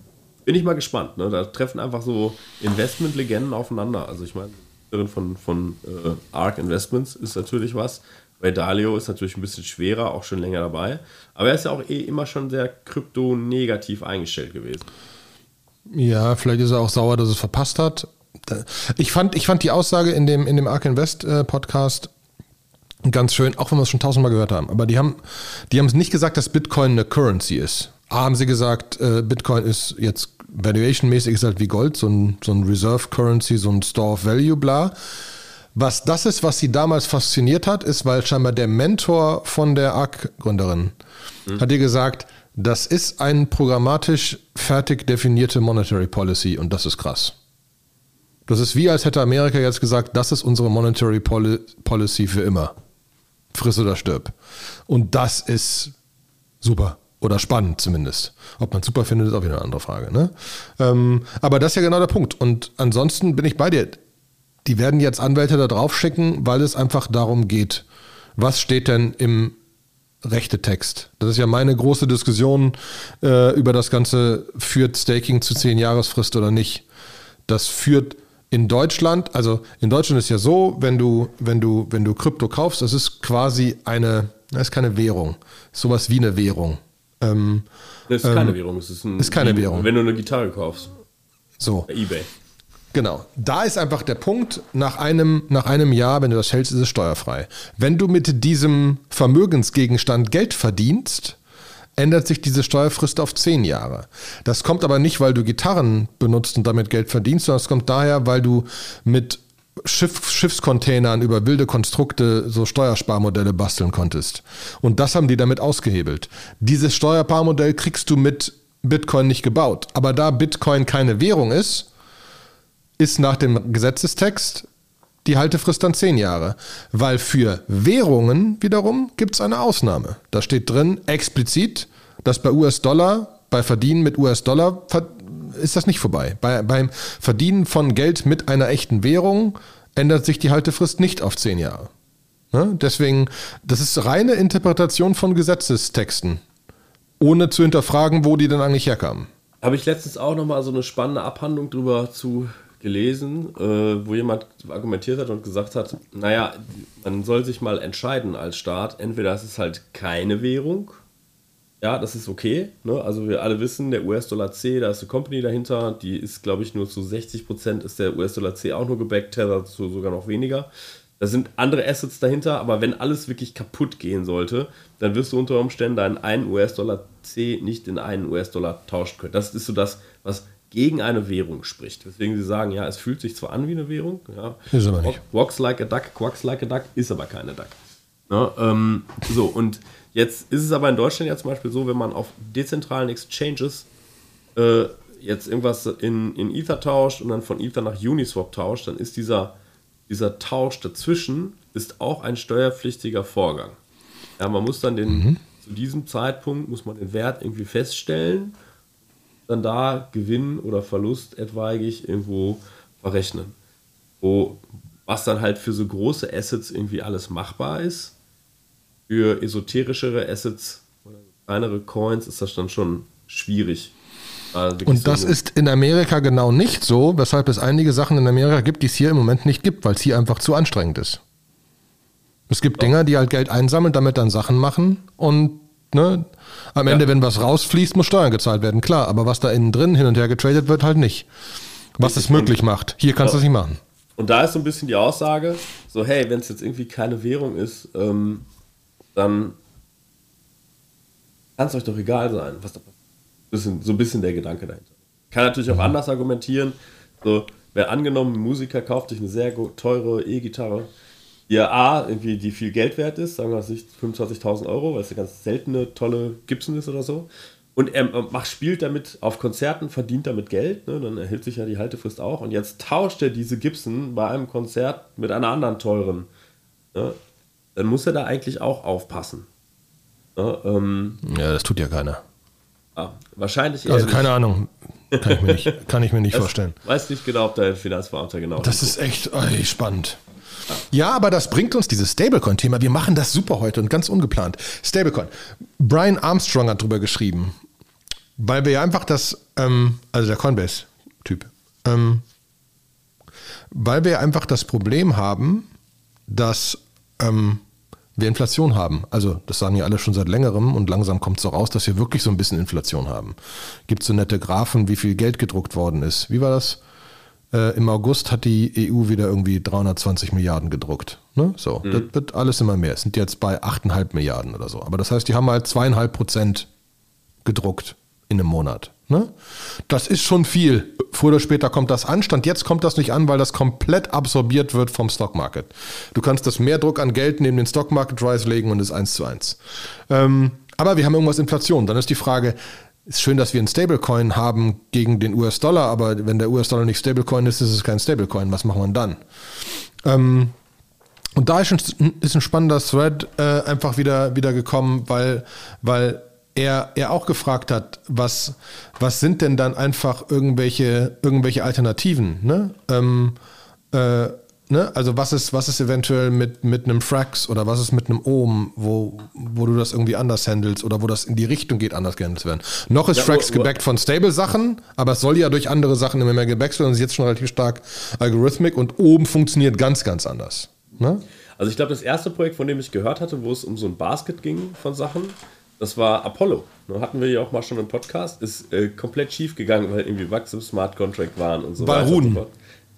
bin ich mal gespannt. Ne? Da treffen einfach so Investment-Legenden aufeinander. Also ich meine, von, von äh, ARK Investments ist natürlich was. Bei Dalio ist natürlich ein bisschen schwerer, auch schon länger dabei. Aber er ist ja auch eh immer schon sehr krypto-negativ eingestellt gewesen. Ja, vielleicht ist er auch sauer, dass es verpasst hat. Ich fand, ich fand die Aussage in dem, in dem Ark Invest äh, Podcast ganz schön, auch wenn wir es schon tausendmal gehört haben. Aber die haben, die nicht gesagt, dass Bitcoin eine Currency ist. A, haben sie gesagt, äh, Bitcoin ist jetzt valuation-mäßig ist halt wie Gold, so ein, so ein Reserve Currency, so ein Store of Value, bla. Was das ist, was sie damals fasziniert hat, ist, weil scheinbar der Mentor von der ARC-Gründerin mhm. hat ihr gesagt, das ist eine programmatisch fertig definierte Monetary Policy und das ist krass. Das ist wie, als hätte Amerika jetzt gesagt, das ist unsere Monetary Poli Policy für immer. Friss oder stirb. Und das ist super. Oder spannend zumindest. Ob man super findet, ist auch wieder eine andere Frage. Ne? Ähm, aber das ist ja genau der Punkt. Und ansonsten bin ich bei dir. Die werden jetzt Anwälte da drauf schicken, weil es einfach darum geht, was steht denn im rechte Text? Das ist ja meine große Diskussion äh, über das Ganze, führt Staking zu 10 Jahresfrist oder nicht. Das führt in Deutschland, also in Deutschland ist ja so, wenn du, wenn du, wenn du Krypto kaufst, das ist quasi eine, das ist keine Währung, sowas wie eine Währung. Ähm, das ist keine ähm, Währung, es ist, ein, ist keine Währung. Wenn du eine Gitarre kaufst. So. Bei eBay. Genau. Da ist einfach der Punkt, nach einem, nach einem Jahr, wenn du das hältst, ist es steuerfrei. Wenn du mit diesem Vermögensgegenstand Geld verdienst, ändert sich diese Steuerfrist auf zehn Jahre. Das kommt aber nicht, weil du Gitarren benutzt und damit Geld verdienst, sondern es kommt daher, weil du mit Schiff, Schiffscontainern über wilde Konstrukte so Steuersparmodelle basteln konntest. Und das haben die damit ausgehebelt. Dieses Steuersparmodell kriegst du mit Bitcoin nicht gebaut. Aber da Bitcoin keine Währung ist, ist nach dem Gesetzestext die Haltefrist dann zehn Jahre. Weil für Währungen wiederum gibt es eine Ausnahme. Da steht drin explizit, dass bei US-Dollar, bei Verdienen mit US-Dollar ist das nicht vorbei. Bei, beim Verdienen von Geld mit einer echten Währung ändert sich die Haltefrist nicht auf zehn Jahre. Ne? Deswegen, das ist reine Interpretation von Gesetzestexten, ohne zu hinterfragen, wo die denn eigentlich herkamen. Habe ich letztens auch nochmal so eine spannende Abhandlung drüber zu gelesen, äh, wo jemand argumentiert hat und gesagt hat, naja, man soll sich mal entscheiden als Staat, entweder ist es halt keine Währung, ja, das ist okay, ne? also wir alle wissen, der US-Dollar C, da ist eine Company dahinter, die ist, glaube ich, nur zu 60% ist der US-Dollar C auch nur gebackt, Tether zu sogar noch weniger. Da sind andere Assets dahinter, aber wenn alles wirklich kaputt gehen sollte, dann wirst du unter Umständen deinen einen US-Dollar C nicht in einen US-Dollar tauschen können. Das ist so das, was gegen eine Währung spricht. Deswegen sie sagen, ja, es fühlt sich zwar an wie eine Währung, ja, ist aber nicht. Walks like a duck, quacks like a duck, ist aber keine Duck. Ja, ähm, so, und jetzt ist es aber in Deutschland ja zum Beispiel so, wenn man auf dezentralen Exchanges äh, jetzt irgendwas in, in Ether tauscht und dann von Ether nach Uniswap tauscht, dann ist dieser dieser Tausch dazwischen ist auch ein steuerpflichtiger Vorgang. Ja, man muss dann den, mhm. zu diesem Zeitpunkt muss man den Wert irgendwie feststellen, dann da Gewinn oder Verlust etwaig irgendwo verrechnen. Wo, was dann halt für so große Assets irgendwie alles machbar ist. Für esoterischere Assets oder kleinere Coins ist das dann schon schwierig. Und das so ist in Amerika genau nicht so, weshalb es einige Sachen in Amerika gibt, die es hier im Moment nicht gibt, weil es hier einfach zu anstrengend ist. Es gibt Dinger, die halt Geld einsammeln, damit dann Sachen machen und ne, am Ende, ja. wenn was rausfließt, muss Steuern gezahlt werden, klar. Aber was da innen drin hin und her getradet wird, halt nicht. Was es möglich macht. Hier kannst du es nicht machen. Und da ist so ein bisschen die Aussage, so hey, wenn es jetzt irgendwie keine Währung ist, ähm, dann kann es euch doch egal sein, was da passiert bisschen, so ein bisschen der Gedanke dahinter. Kann natürlich auch anders argumentieren. So, wer angenommen, ein Musiker kauft sich eine sehr teure E-Gitarre, die ja A, irgendwie die viel Geld wert ist, sagen wir mal 25.000 Euro, weil es eine ganz seltene, tolle Gibson ist oder so. Und er macht, spielt damit auf Konzerten, verdient damit Geld, ne? dann erhält sich ja die Haltefrist auch. Und jetzt tauscht er diese Gibson bei einem Konzert mit einer anderen teuren. Ne? Dann muss er da eigentlich auch aufpassen. Ne? Ähm, ja, das tut ja keiner. Ah, wahrscheinlich Also keine nicht. Ahnung. Kann ich mir nicht, kann ich mir nicht das vorstellen. Weiß nicht genau, ob der Finanzbeamter genau. Das ist echt ey, spannend. Ja, aber das bringt uns dieses Stablecoin-Thema. Wir machen das super heute und ganz ungeplant. Stablecoin. Brian Armstrong hat drüber geschrieben, weil wir ja einfach das, ähm, also der Coinbase-Typ, ähm, weil wir einfach das Problem haben, dass ähm, wir Inflation haben. Also das sagen ja alle schon seit längerem und langsam kommt es so raus, dass wir wirklich so ein bisschen Inflation haben. Gibt so nette Graphen, wie viel Geld gedruckt worden ist. Wie war das? Äh, Im August hat die EU wieder irgendwie 320 Milliarden gedruckt. Ne? So, mhm. das wird alles immer mehr. Es sind jetzt bei 8,5 Milliarden oder so. Aber das heißt, die haben halt zweieinhalb Prozent gedruckt in einem Monat. Ne? Das ist schon viel. Früher oder später kommt das an. Stand jetzt kommt das nicht an, weil das komplett absorbiert wird vom Stockmarket. Du kannst das Mehrdruck an Geld neben den Stockmarket Rise legen und ist eins zu eins. Ähm, aber wir haben irgendwas Inflation. Dann ist die Frage, ist schön, dass wir einen Stablecoin haben gegen den US-Dollar, aber wenn der US-Dollar nicht Stablecoin ist, ist es kein Stablecoin. Was machen wir dann? Ähm, und da ist ein, ist ein spannender Thread äh, einfach wieder, wieder gekommen, weil, weil er, er auch gefragt hat, was, was sind denn dann einfach irgendwelche, irgendwelche Alternativen? Ne? Ähm, äh, ne? Also was ist, was ist eventuell mit, mit einem Frax oder was ist mit einem Ohm, wo, wo du das irgendwie anders handelst oder wo das in die Richtung geht, anders gehandelt werden? Noch ist ja, Frax gebackt von Stable-Sachen, aber es soll ja durch andere Sachen immer mehr gebackt werden und ist jetzt schon relativ stark Algorithmik und oben funktioniert ganz, ganz anders. Ne? Also ich glaube, das erste Projekt, von dem ich gehört hatte, wo es um so ein Basket ging von Sachen, das war Apollo. Da hatten wir ja auch mal schon im Podcast. Ist äh, komplett schief gegangen, weil irgendwie Wachs im Smart Contract waren und so war weiter. Runen.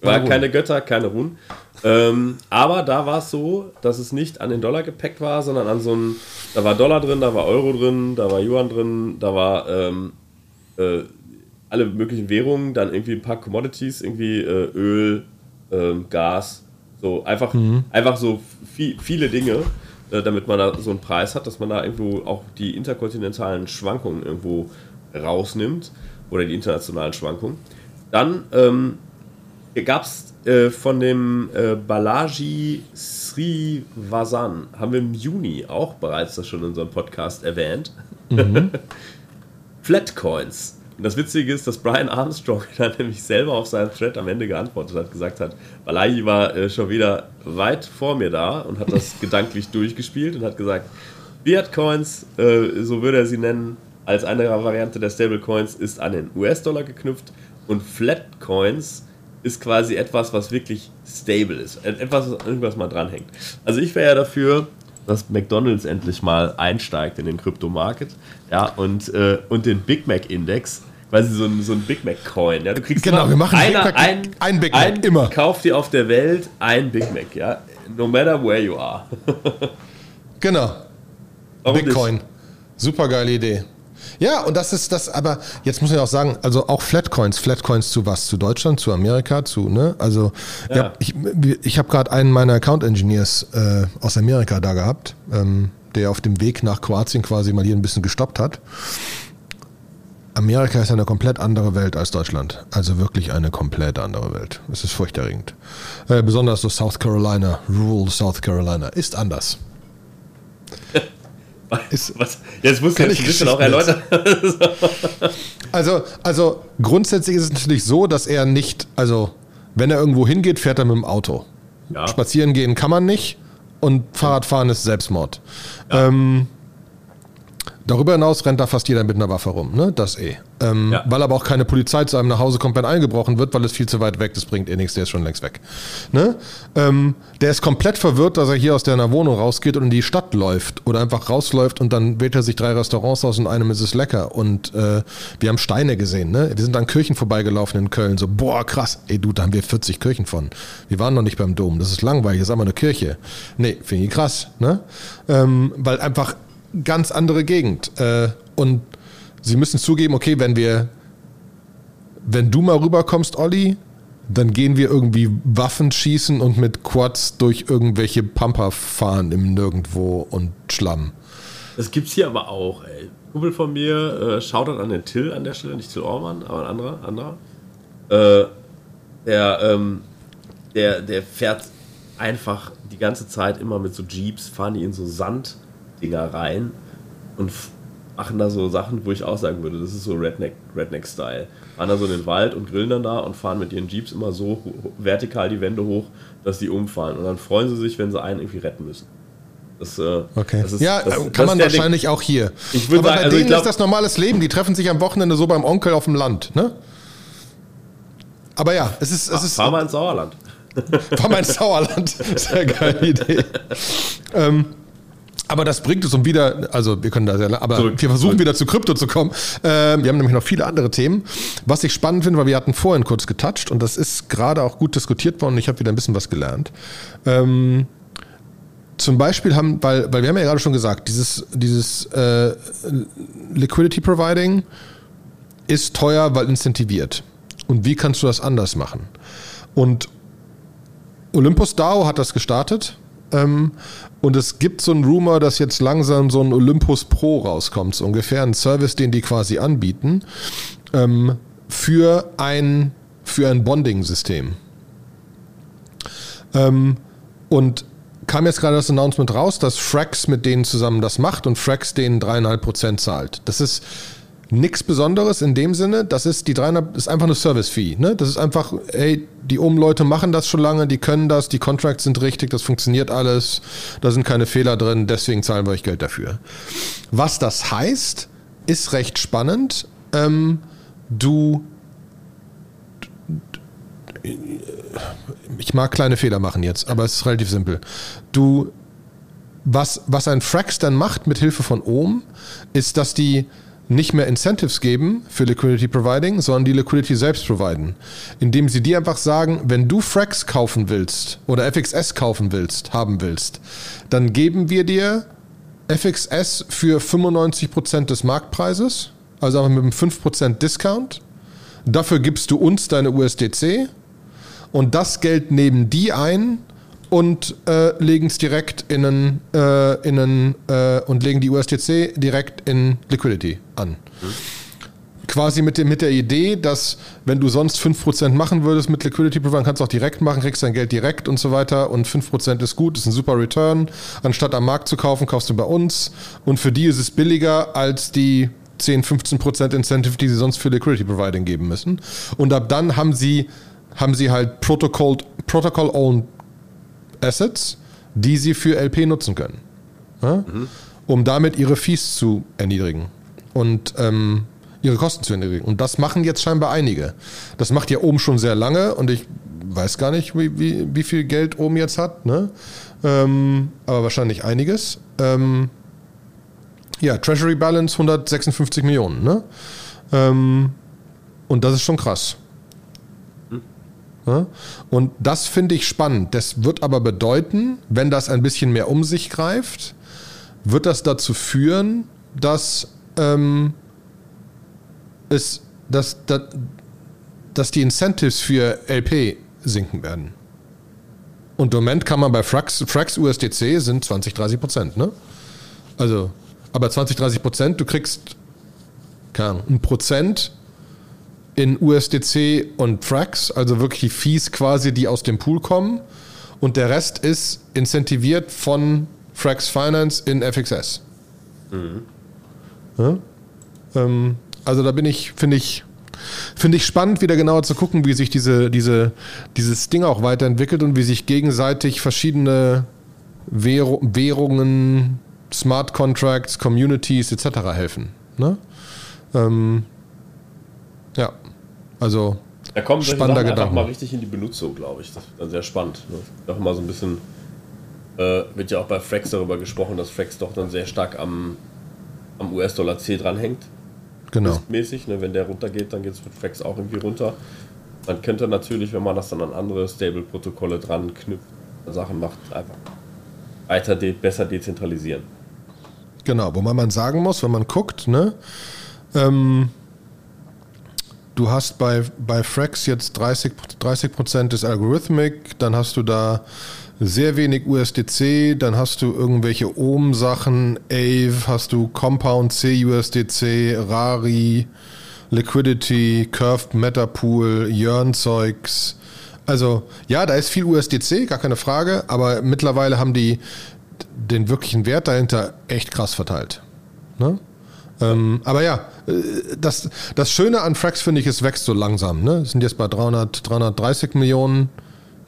War Runen. keine Götter, keine Runen. Ähm, aber da war es so, dass es nicht an den Dollar gepackt war, sondern an so einem, da war Dollar drin, da war Euro drin, da war Yuan drin, da war ähm, äh, alle möglichen Währungen, dann irgendwie ein paar Commodities, irgendwie äh, Öl, ähm, Gas, so einfach, mhm. einfach so viel, viele Dinge. Äh, damit man da so einen Preis hat, dass man da irgendwo auch die interkontinentalen Schwankungen irgendwo rausnimmt oder die internationalen Schwankungen. Dann ähm, gab es äh, von dem äh, Balaji Srivasan, haben wir im Juni auch bereits das schon in unserem Podcast erwähnt. Mhm. Flatcoins. Und das Witzige ist, dass Brian Armstrong dann nämlich selber auf seinen Thread am Ende geantwortet hat, gesagt hat, Balaji war äh, schon wieder weit vor mir da und hat das gedanklich durchgespielt und hat gesagt, Fiat Coins, äh, so würde er sie nennen, als eine Variante der Stablecoins ist an den US-Dollar geknüpft und Flatcoins ist quasi etwas, was wirklich stable ist. Etwas, was irgendwas mal dranhängt. Also ich wäre ja dafür, dass McDonalds endlich mal einsteigt in den Kryptomarkt ja, und, äh, und den Big Mac Index quasi so ein, so ein Big Mac Coin. Ja, du kriegst genau, wir machen einer, Big Mac, ein, ein Big Mac ein, immer. Kauf dir auf der Welt ein Big Mac, ja, no matter where you are. genau. Warum Bitcoin. Nicht? Super geile Idee. Ja, und das ist das, aber jetzt muss ich auch sagen, also auch Flatcoins, Flatcoins zu was? Zu Deutschland, zu Amerika, zu, ne? Also ja. Ich, ich habe gerade einen meiner Account Engineers äh, aus Amerika da gehabt, ähm, der auf dem Weg nach Kroatien quasi mal hier ein bisschen gestoppt hat. Amerika ist eine komplett andere Welt als Deutschland. Also wirklich eine komplett andere Welt. Es ist furchterregend. Äh, besonders so South Carolina, Rural South Carolina, ist anders. Ist, Was? Jetzt du jetzt ein bisschen auch erläutern. also, also grundsätzlich ist es natürlich so, dass er nicht, also wenn er irgendwo hingeht, fährt er mit dem Auto. Ja. Spazieren gehen kann man nicht und Fahrradfahren ist Selbstmord. Ja. Ähm, Darüber hinaus rennt da fast jeder mit einer Waffe rum, ne? Das eh. Ähm, ja. Weil aber auch keine Polizei zu einem nach Hause kommt, wenn eingebrochen wird, weil es viel zu weit weg, das bringt eh nichts, der ist schon längst weg. Ne? Ähm, der ist komplett verwirrt, dass er hier aus deiner Wohnung rausgeht und in die Stadt läuft oder einfach rausläuft und dann wählt er sich drei Restaurants aus und einem ist es lecker. Und äh, wir haben Steine gesehen, ne? Wir sind an Kirchen vorbeigelaufen in Köln, so, boah, krass, ey du, da haben wir 40 Kirchen von. Wir waren noch nicht beim Dom, das ist langweilig, das ist einfach eine Kirche. Nee, finde ich krass, ne? Ähm, weil einfach ganz andere Gegend. Äh, und sie müssen zugeben, okay, wenn wir, wenn du mal rüberkommst, Olli, dann gehen wir irgendwie Waffen schießen und mit Quads durch irgendwelche Pampa fahren im Nirgendwo und Schlamm. Das gibt's hier aber auch, ey. Kumpel von mir, äh, Shoutout an den Till an der Stelle, nicht Till Ormann, aber ein anderer, anderer. Äh, der, ähm, der, der fährt einfach die ganze Zeit immer mit so Jeeps, fahren die in so Sand Dinger rein und machen da so Sachen, wo ich auch sagen würde, das ist so Redneck, Redneck-Style. Fahren da so in den Wald und grillen dann da und fahren mit ihren Jeeps immer so vertikal die Wände hoch, dass die umfallen. Und dann freuen sie sich, wenn sie einen irgendwie retten müssen. Das, äh, okay. Das ist, ja, das, kann das man wahrscheinlich Ding. auch hier. Ich Aber sagen, bei also denen glaub, ist das normales Leben. Die treffen sich am Wochenende so beim Onkel auf dem Land. Ne? Aber ja, es ist. Es ist fahr mal ins Sauerland. fahr mal ins Sauerland. Sehr geile Idee. ähm, aber das bringt es um wieder, also wir können da sehr, aber zurück, wir versuchen zurück. wieder zu Krypto zu kommen. Äh, wir haben nämlich noch viele andere Themen. Was ich spannend finde, weil wir hatten vorhin kurz getoucht und das ist gerade auch gut diskutiert worden. Ich habe wieder ein bisschen was gelernt. Ähm, zum Beispiel haben, weil, weil wir haben ja gerade schon gesagt, dieses, dieses äh, Liquidity Providing ist teuer, weil incentiviert. Und wie kannst du das anders machen? Und Olympus DAO hat das gestartet ähm, und es gibt so einen Rumor, dass jetzt langsam so ein Olympus Pro rauskommt, so ungefähr ein Service, den die quasi anbieten, ähm, für ein, für ein Bonding-System. Ähm, und kam jetzt gerade das Announcement raus, dass Frax mit denen zusammen das macht und Frax denen dreieinhalb Prozent zahlt. Das ist nichts Besonderes in dem Sinne. Das ist die 300, ist einfach eine Service-Fee. Ne? Das ist einfach, hey, die Oben-Leute machen das schon lange, die können das, die Contracts sind richtig, das funktioniert alles, da sind keine Fehler drin, deswegen zahlen wir euch Geld dafür. Was das heißt, ist recht spannend. Ähm, du ich mag kleine Fehler machen jetzt, aber es ist relativ simpel. Du, was, was ein Frax dann macht mit Hilfe von Ohm, ist, dass die nicht mehr Incentives geben für Liquidity Providing, sondern die Liquidity selbst providen. Indem sie dir einfach sagen, wenn du Frax kaufen willst oder FXS kaufen willst, haben willst, dann geben wir dir FXS für 95% des Marktpreises, also einfach mit einem 5% Discount. Dafür gibst du uns deine USDC und das Geld nehmen die ein und äh, legen es direkt in einen, äh, in einen äh, und legen die USDC direkt in Liquidity an. Mhm. quasi mit, dem, mit der Idee, dass wenn du sonst 5% machen würdest mit Liquidity Provider, kannst du auch direkt machen, kriegst dein Geld direkt und so weiter und 5% ist gut, ist ein super Return. Anstatt am Markt zu kaufen, kaufst du bei uns und für die ist es billiger als die 10, 15% Incentive, die sie sonst für Liquidity Providing geben müssen. Und ab dann haben sie, haben sie halt Protocol-Owned Assets, die sie für LP nutzen können. Ja? Mhm. Um damit ihre Fees zu erniedrigen. Und ähm, ihre Kosten zu erniedrigen. Und das machen jetzt scheinbar einige. Das macht ja oben schon sehr lange und ich weiß gar nicht, wie, wie, wie viel Geld oben jetzt hat, ne? Ähm, aber wahrscheinlich einiges. Ähm, ja, Treasury Balance 156 Millionen, ne? Ähm, und das ist schon krass. Und das finde ich spannend. Das wird aber bedeuten, wenn das ein bisschen mehr um sich greift, wird das dazu führen, dass ähm, ist, dass, dass, dass die Incentives für LP sinken werden. Und im Moment kann man bei Frax, Frax USDC sind 20, 30 Prozent, ne? Also, aber 20, 30 Prozent, du kriegst, keine Ahnung, ein Prozent in USDC und Frax, also wirklich die Fees quasi, die aus dem Pool kommen. Und der Rest ist incentiviert von Frax Finance in FXS. Mhm. Ja? Ähm, also da bin ich, finde ich, finde ich spannend, wieder genauer zu gucken, wie sich diese, diese, dieses Ding auch weiterentwickelt und wie sich gegenseitig verschiedene Währungen, Smart Contracts, Communities etc. helfen. Ne? Ähm, ja, also da kommen spannender Gedanke. einfach mal richtig in die Benutzung, glaube ich. Das ist dann sehr spannend. Ne? Auch mal so ein bisschen äh, wird ja auch bei Frax darüber gesprochen, dass Frax doch dann sehr stark am, am US-Dollar C dranhängt genau. mäßig. Ne? Wenn der runtergeht, dann geht es mit Frax auch irgendwie runter. Man könnte natürlich, wenn man das dann an andere Stable-Protokolle dran knüpft, Sachen macht, einfach weiter de besser dezentralisieren. Genau, wo man sagen muss, wenn man guckt, ne, ähm, du hast bei, bei Frax jetzt 30, 30 des Algorithmic, dann hast du da sehr wenig USDC, dann hast du irgendwelche Ohm-Sachen, AVE, hast du Compound C USDC, Rari, Liquidity, Curved Metapool, Yearn-Zeugs. Also ja, da ist viel USDC, gar keine Frage, aber mittlerweile haben die den wirklichen Wert dahinter echt krass verteilt. Ne? Ähm, aber ja, äh, das, das Schöne an Frax finde ich, es wächst so langsam. Ne? Es sind jetzt bei 300, 330 Millionen.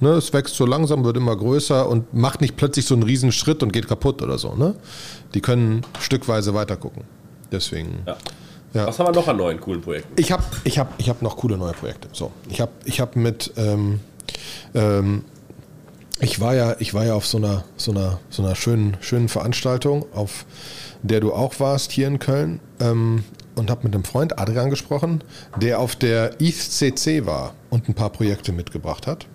Ne, es wächst so langsam, wird immer größer und macht nicht plötzlich so einen riesen Schritt und geht kaputt oder so. Ne? Die können stückweise weiter gucken. Deswegen. Ja. Ja. Was haben wir noch an neuen coolen Projekten? Ich habe ich hab, ich hab noch coole neue Projekte. So, ich habe ich hab mit ähm, ähm, ich war ja ich war ja auf so einer so einer so einer schönen schönen Veranstaltung, auf der du auch warst hier in Köln ähm, und habe mit einem Freund Adrian gesprochen, der auf der ETHCC war und ein paar Projekte mitgebracht hat.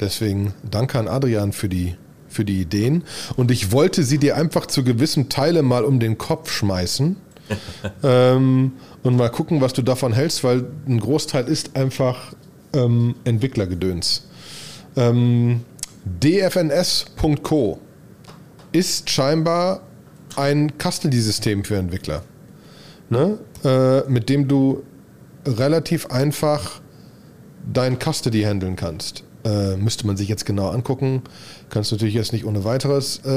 Deswegen danke an Adrian für die, für die Ideen. Und ich wollte sie dir einfach zu gewissen Teile mal um den Kopf schmeißen. ähm, und mal gucken, was du davon hältst, weil ein Großteil ist einfach ähm, Entwicklergedöns. Ähm, DFNS.co ist scheinbar ein Custody-System für Entwickler, ne? äh, mit dem du relativ einfach dein Custody handeln kannst. Äh, müsste man sich jetzt genau angucken. Kannst natürlich jetzt nicht ohne weiteres äh,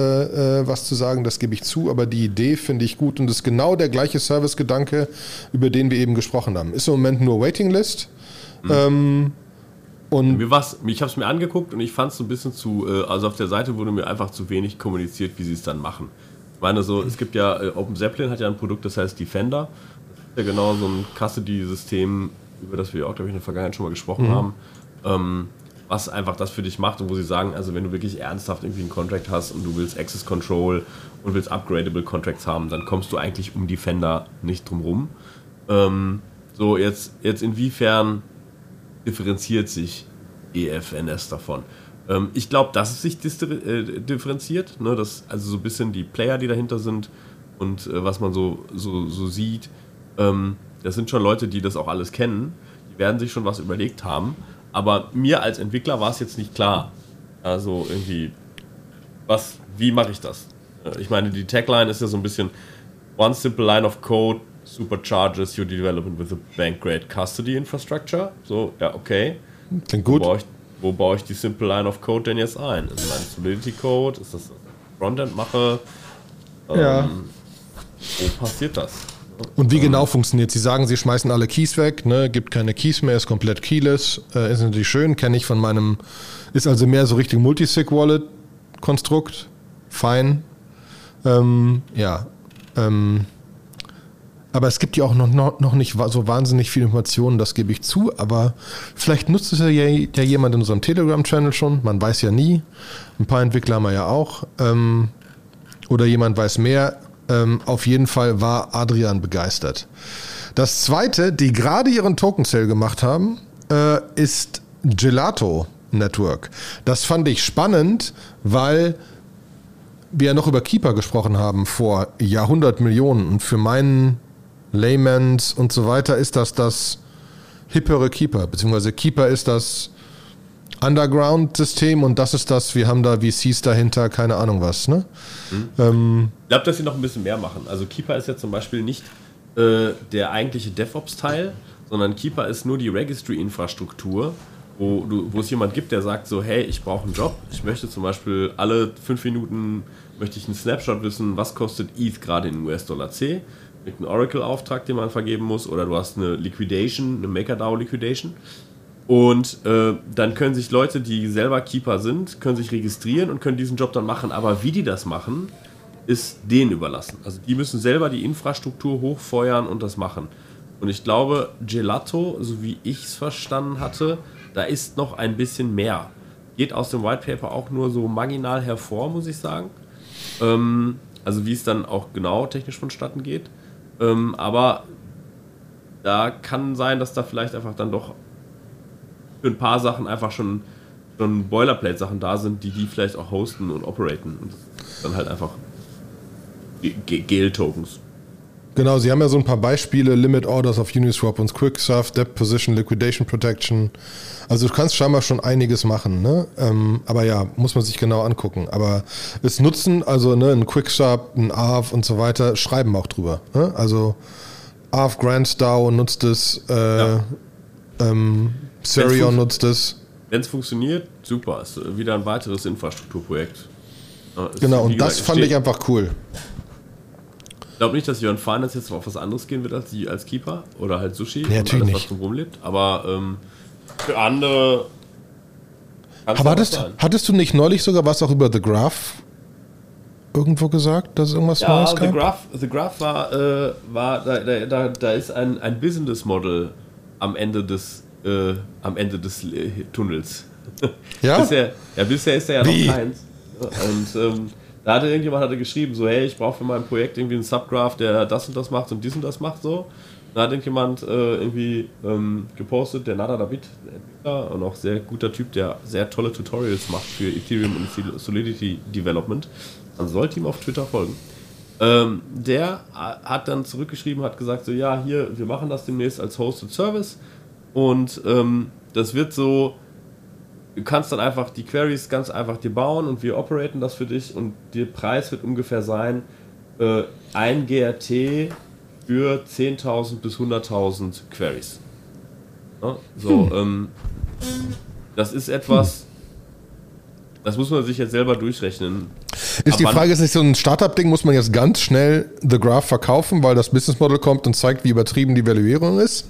äh, was zu sagen, das gebe ich zu, aber die Idee finde ich gut und ist genau der gleiche Service-Gedanke, über den wir eben gesprochen haben. Ist im Moment nur Waiting List. Mhm. Ähm, und mir war's, ich habe es mir angeguckt und ich fand es so ein bisschen zu, äh, also auf der Seite wurde mir einfach zu wenig kommuniziert, wie sie es dann machen. Ich meine so, es gibt ja, äh, Open Zeppelin hat ja ein Produkt, das heißt Defender. Das ist ja genau so ein Custody-System, über das wir auch, glaube ich, in der Vergangenheit schon mal gesprochen mhm. haben. Ähm, was einfach das für dich macht und wo sie sagen, also wenn du wirklich ernsthaft irgendwie einen Contract hast und du willst Access Control und willst upgradable Contracts haben, dann kommst du eigentlich um Defender nicht drum rum. Ähm, so, jetzt, jetzt inwiefern differenziert sich EFNS davon? Ähm, ich glaube, dass es sich äh, differenziert, ne? dass also so ein bisschen die Player, die dahinter sind und äh, was man so, so, so sieht, ähm, das sind schon Leute, die das auch alles kennen, die werden sich schon was überlegt haben aber mir als Entwickler war es jetzt nicht klar. Also irgendwie, was, wie mache ich das? Äh, ich meine, die Tagline ist ja so ein bisschen One simple line of code supercharges your development with a bank-grade custody infrastructure. So, ja, okay. Klingt gut. Baue, ich, wo baue ich die Simple Line of Code denn jetzt ein? Ist das ein Solidity Code? Ist das, Frontend mache? Ja. Ähm, wo passiert das? Und wie genau funktioniert? Sie sagen, Sie schmeißen alle Keys weg, ne? gibt keine Keys mehr, ist komplett keyless. Äh, ist natürlich schön, kenne ich von meinem, ist also mehr so richtig Multisig-Wallet-Konstrukt. Fein. Ähm, ja. Ähm, aber es gibt ja auch noch, noch, noch nicht so wahnsinnig viele Informationen, das gebe ich zu. Aber vielleicht nutzt es ja, ja jemand in unserem Telegram-Channel schon. Man weiß ja nie. Ein paar Entwickler haben wir ja auch. Ähm, oder jemand weiß mehr. Ähm, auf jeden Fall war Adrian begeistert. Das zweite, die gerade ihren Token Sale gemacht haben, äh, ist Gelato Network. Das fand ich spannend, weil wir ja noch über Keeper gesprochen haben vor Jahrhundertmillionen. Und für meinen Laymans und so weiter ist das das hippere Keeper, beziehungsweise Keeper ist das Underground-System und das ist das, wir haben da VCs dahinter, keine Ahnung was. Ne? Mhm. Ähm, ich glaube, dass sie noch ein bisschen mehr machen. Also Keeper ist ja zum Beispiel nicht äh, der eigentliche DevOps-Teil, sondern Keeper ist nur die Registry-Infrastruktur, wo, wo es jemand gibt, der sagt so, hey, ich brauche einen Job, ich möchte zum Beispiel alle fünf Minuten möchte ich einen Snapshot wissen, was kostet ETH gerade in US-Dollar C, einem Oracle-Auftrag, den man vergeben muss, oder du hast eine Liquidation, eine MakerDAO-Liquidation und äh, dann können sich Leute, die selber Keeper sind, können sich registrieren und können diesen Job dann machen. Aber wie die das machen, ist denen überlassen. Also die müssen selber die Infrastruktur hochfeuern und das machen. Und ich glaube, Gelato, so wie ich es verstanden hatte, da ist noch ein bisschen mehr. Geht aus dem White Paper auch nur so marginal hervor, muss ich sagen. Ähm, also wie es dann auch genau technisch vonstatten geht. Ähm, aber da kann sein, dass da vielleicht einfach dann doch für ein paar Sachen einfach schon, schon Boilerplate-Sachen da sind, die die vielleicht auch hosten und operaten. Und dann halt einfach Gel-Tokens. Genau, Sie haben ja so ein paar Beispiele, Limit Orders auf Uniswap und Quicksurf, Depth Position, Liquidation Protection. Also du kannst scheinbar schon einiges machen, ne? Ähm, aber ja, muss man sich genau angucken. Aber es nutzen, also ne, ein Quicksurf, ein ARF und so weiter, schreiben auch drüber. Ne? Also Grand DAO nutzt es, äh, ja. ähm, Serion nutzt es. Wenn es funktioniert, super. Ist wieder ein weiteres Infrastrukturprojekt. Ist genau, und das fand ich einfach cool. Ich glaube nicht, dass Jörn Finance jetzt auf was anderes gehen wird als, die, als Keeper oder halt Sushi. Nee, natürlich alles, was drum rumlebt. Aber ähm, für andere. Aber hattest, hattest du nicht neulich sogar was auch über The Graph irgendwo gesagt, dass irgendwas ja, Neues gab? The Graph, The Graph war, äh, war da, da, da ist ein, ein Business Model am Ende des äh, am Ende des äh, Tunnels. Ja? bisher, ja, bisher ist er ja Wie? noch keins. Und ähm, da hatte irgendjemand hatte geschrieben, so, hey, ich brauche für mein Projekt irgendwie einen Subgraph, der das und das macht und dies und das macht so. Da hat irgendjemand äh, irgendwie ähm, gepostet, der Nada David, Entwickler und auch sehr guter Typ, der sehr tolle Tutorials macht für Ethereum und Solidity Development. Man sollte ihm auf Twitter folgen. Ähm, der hat dann zurückgeschrieben, hat gesagt, so ja, hier, wir machen das demnächst als Hosted Service und ähm, das wird so, du kannst dann einfach die Queries ganz einfach dir bauen und wir operaten das für dich und der Preis wird ungefähr sein, äh, ein GRT für 10.000 bis 100.000 Queries. Ja, so, hm. ähm, das ist etwas, das muss man sich jetzt selber durchrechnen. Ist die Frage, ist nicht so ein Startup-Ding, muss man jetzt ganz schnell The Graph verkaufen, weil das Business Model kommt und zeigt, wie übertrieben die Valuierung ist?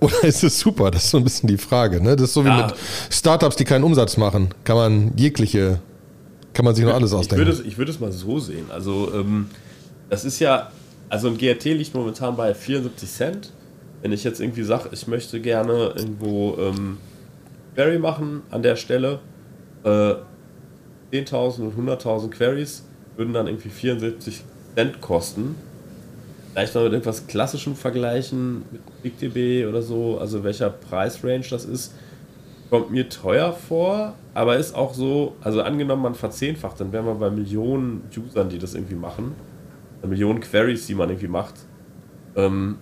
Oder ist es super? Das ist so ein bisschen die Frage. Ne? Das ist so wie ja. mit Startups, die keinen Umsatz machen. Kann man jegliche, kann man sich noch alles ausdenken. Ich würde es, ich würde es mal so sehen. Also, ähm, das ist ja, also ein GRT liegt momentan bei 74 Cent. Wenn ich jetzt irgendwie sage, ich möchte gerne irgendwo ähm, Query machen an der Stelle, äh, 10.000 und 100.000 Queries würden dann irgendwie 74 Cent kosten Vielleicht mal mit etwas Klassischem vergleichen, mit BigDB oder so, also welcher Preisrange das ist, kommt mir teuer vor, aber ist auch so, also angenommen man verzehnfacht, dann wären wir bei Millionen Usern, die das irgendwie machen, Millionen Queries, die man irgendwie macht, ähm,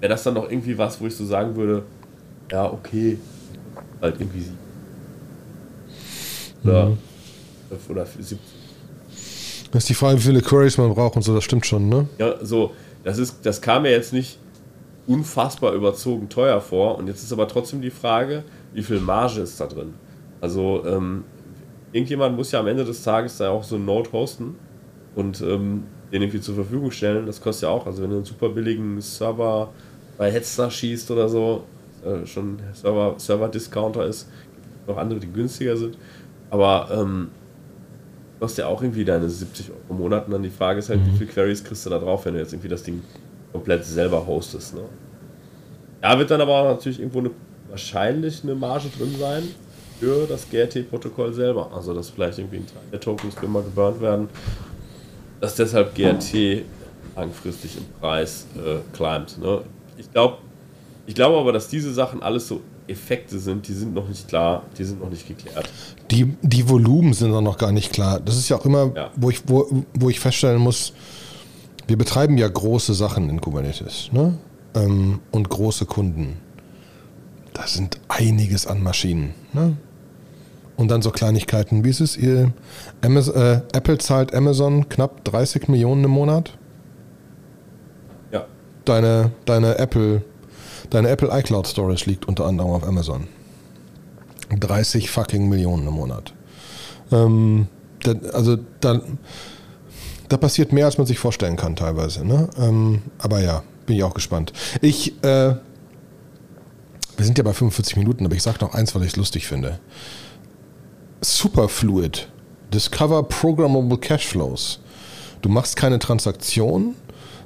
wäre das dann noch irgendwie was, wo ich so sagen würde, ja, okay, halt irgendwie sie. Oder, mhm. oder 70. Das ist die Frage, wie viele Queries man braucht und so, das stimmt schon, ne? Ja, so, das, ist, das kam mir jetzt nicht unfassbar überzogen teuer vor. Und jetzt ist aber trotzdem die Frage, wie viel Marge ist da drin? Also, ähm, irgendjemand muss ja am Ende des Tages da auch so einen Node hosten und ähm, den irgendwie zur Verfügung stellen. Das kostet ja auch, also wenn du einen super billigen Server bei Headstar schießt oder so, äh, schon Server, Server-Discounter ist, noch andere, die günstiger sind. Aber ähm, kostet ja auch irgendwie deine 70 Euro im Monat. Und dann die Frage ist halt, mhm. wie viele Queries kriegst du da drauf, wenn du jetzt irgendwie das Ding komplett selber hostest. Ne? Da wird dann aber natürlich irgendwo eine, wahrscheinlich eine Marge drin sein für das GRT-Protokoll selber. Also, dass vielleicht irgendwie ein Teil der Tokens immer geburnt werden, dass deshalb GRT langfristig im Preis äh, climbt. Ne? Ich glaube ich glaube aber, dass diese Sachen alles so Effekte sind, die sind noch nicht klar, die sind noch nicht geklärt. Die, die Volumen sind noch gar nicht klar. Das ist ja auch immer, ja. Wo, ich, wo, wo ich feststellen muss, wir betreiben ja große Sachen in Kubernetes ne? Ähm, und große Kunden. Da sind einiges an Maschinen. Ne? Und dann so Kleinigkeiten. Wie ist es? Ihr, Amazon, äh, Apple zahlt Amazon knapp 30 Millionen im Monat. Ja. Deine, deine Apple, deine Apple iCloud Storage liegt unter anderem auf Amazon. 30 fucking Millionen im Monat. Ähm, also dann da passiert mehr, als man sich vorstellen kann teilweise. Ne? Ähm, aber ja, bin ich auch gespannt. Ich, äh, wir sind ja bei 45 Minuten, aber ich sage noch eins, weil ich es lustig finde. Superfluid. Discover Programmable Cashflows. Du machst keine Transaktion,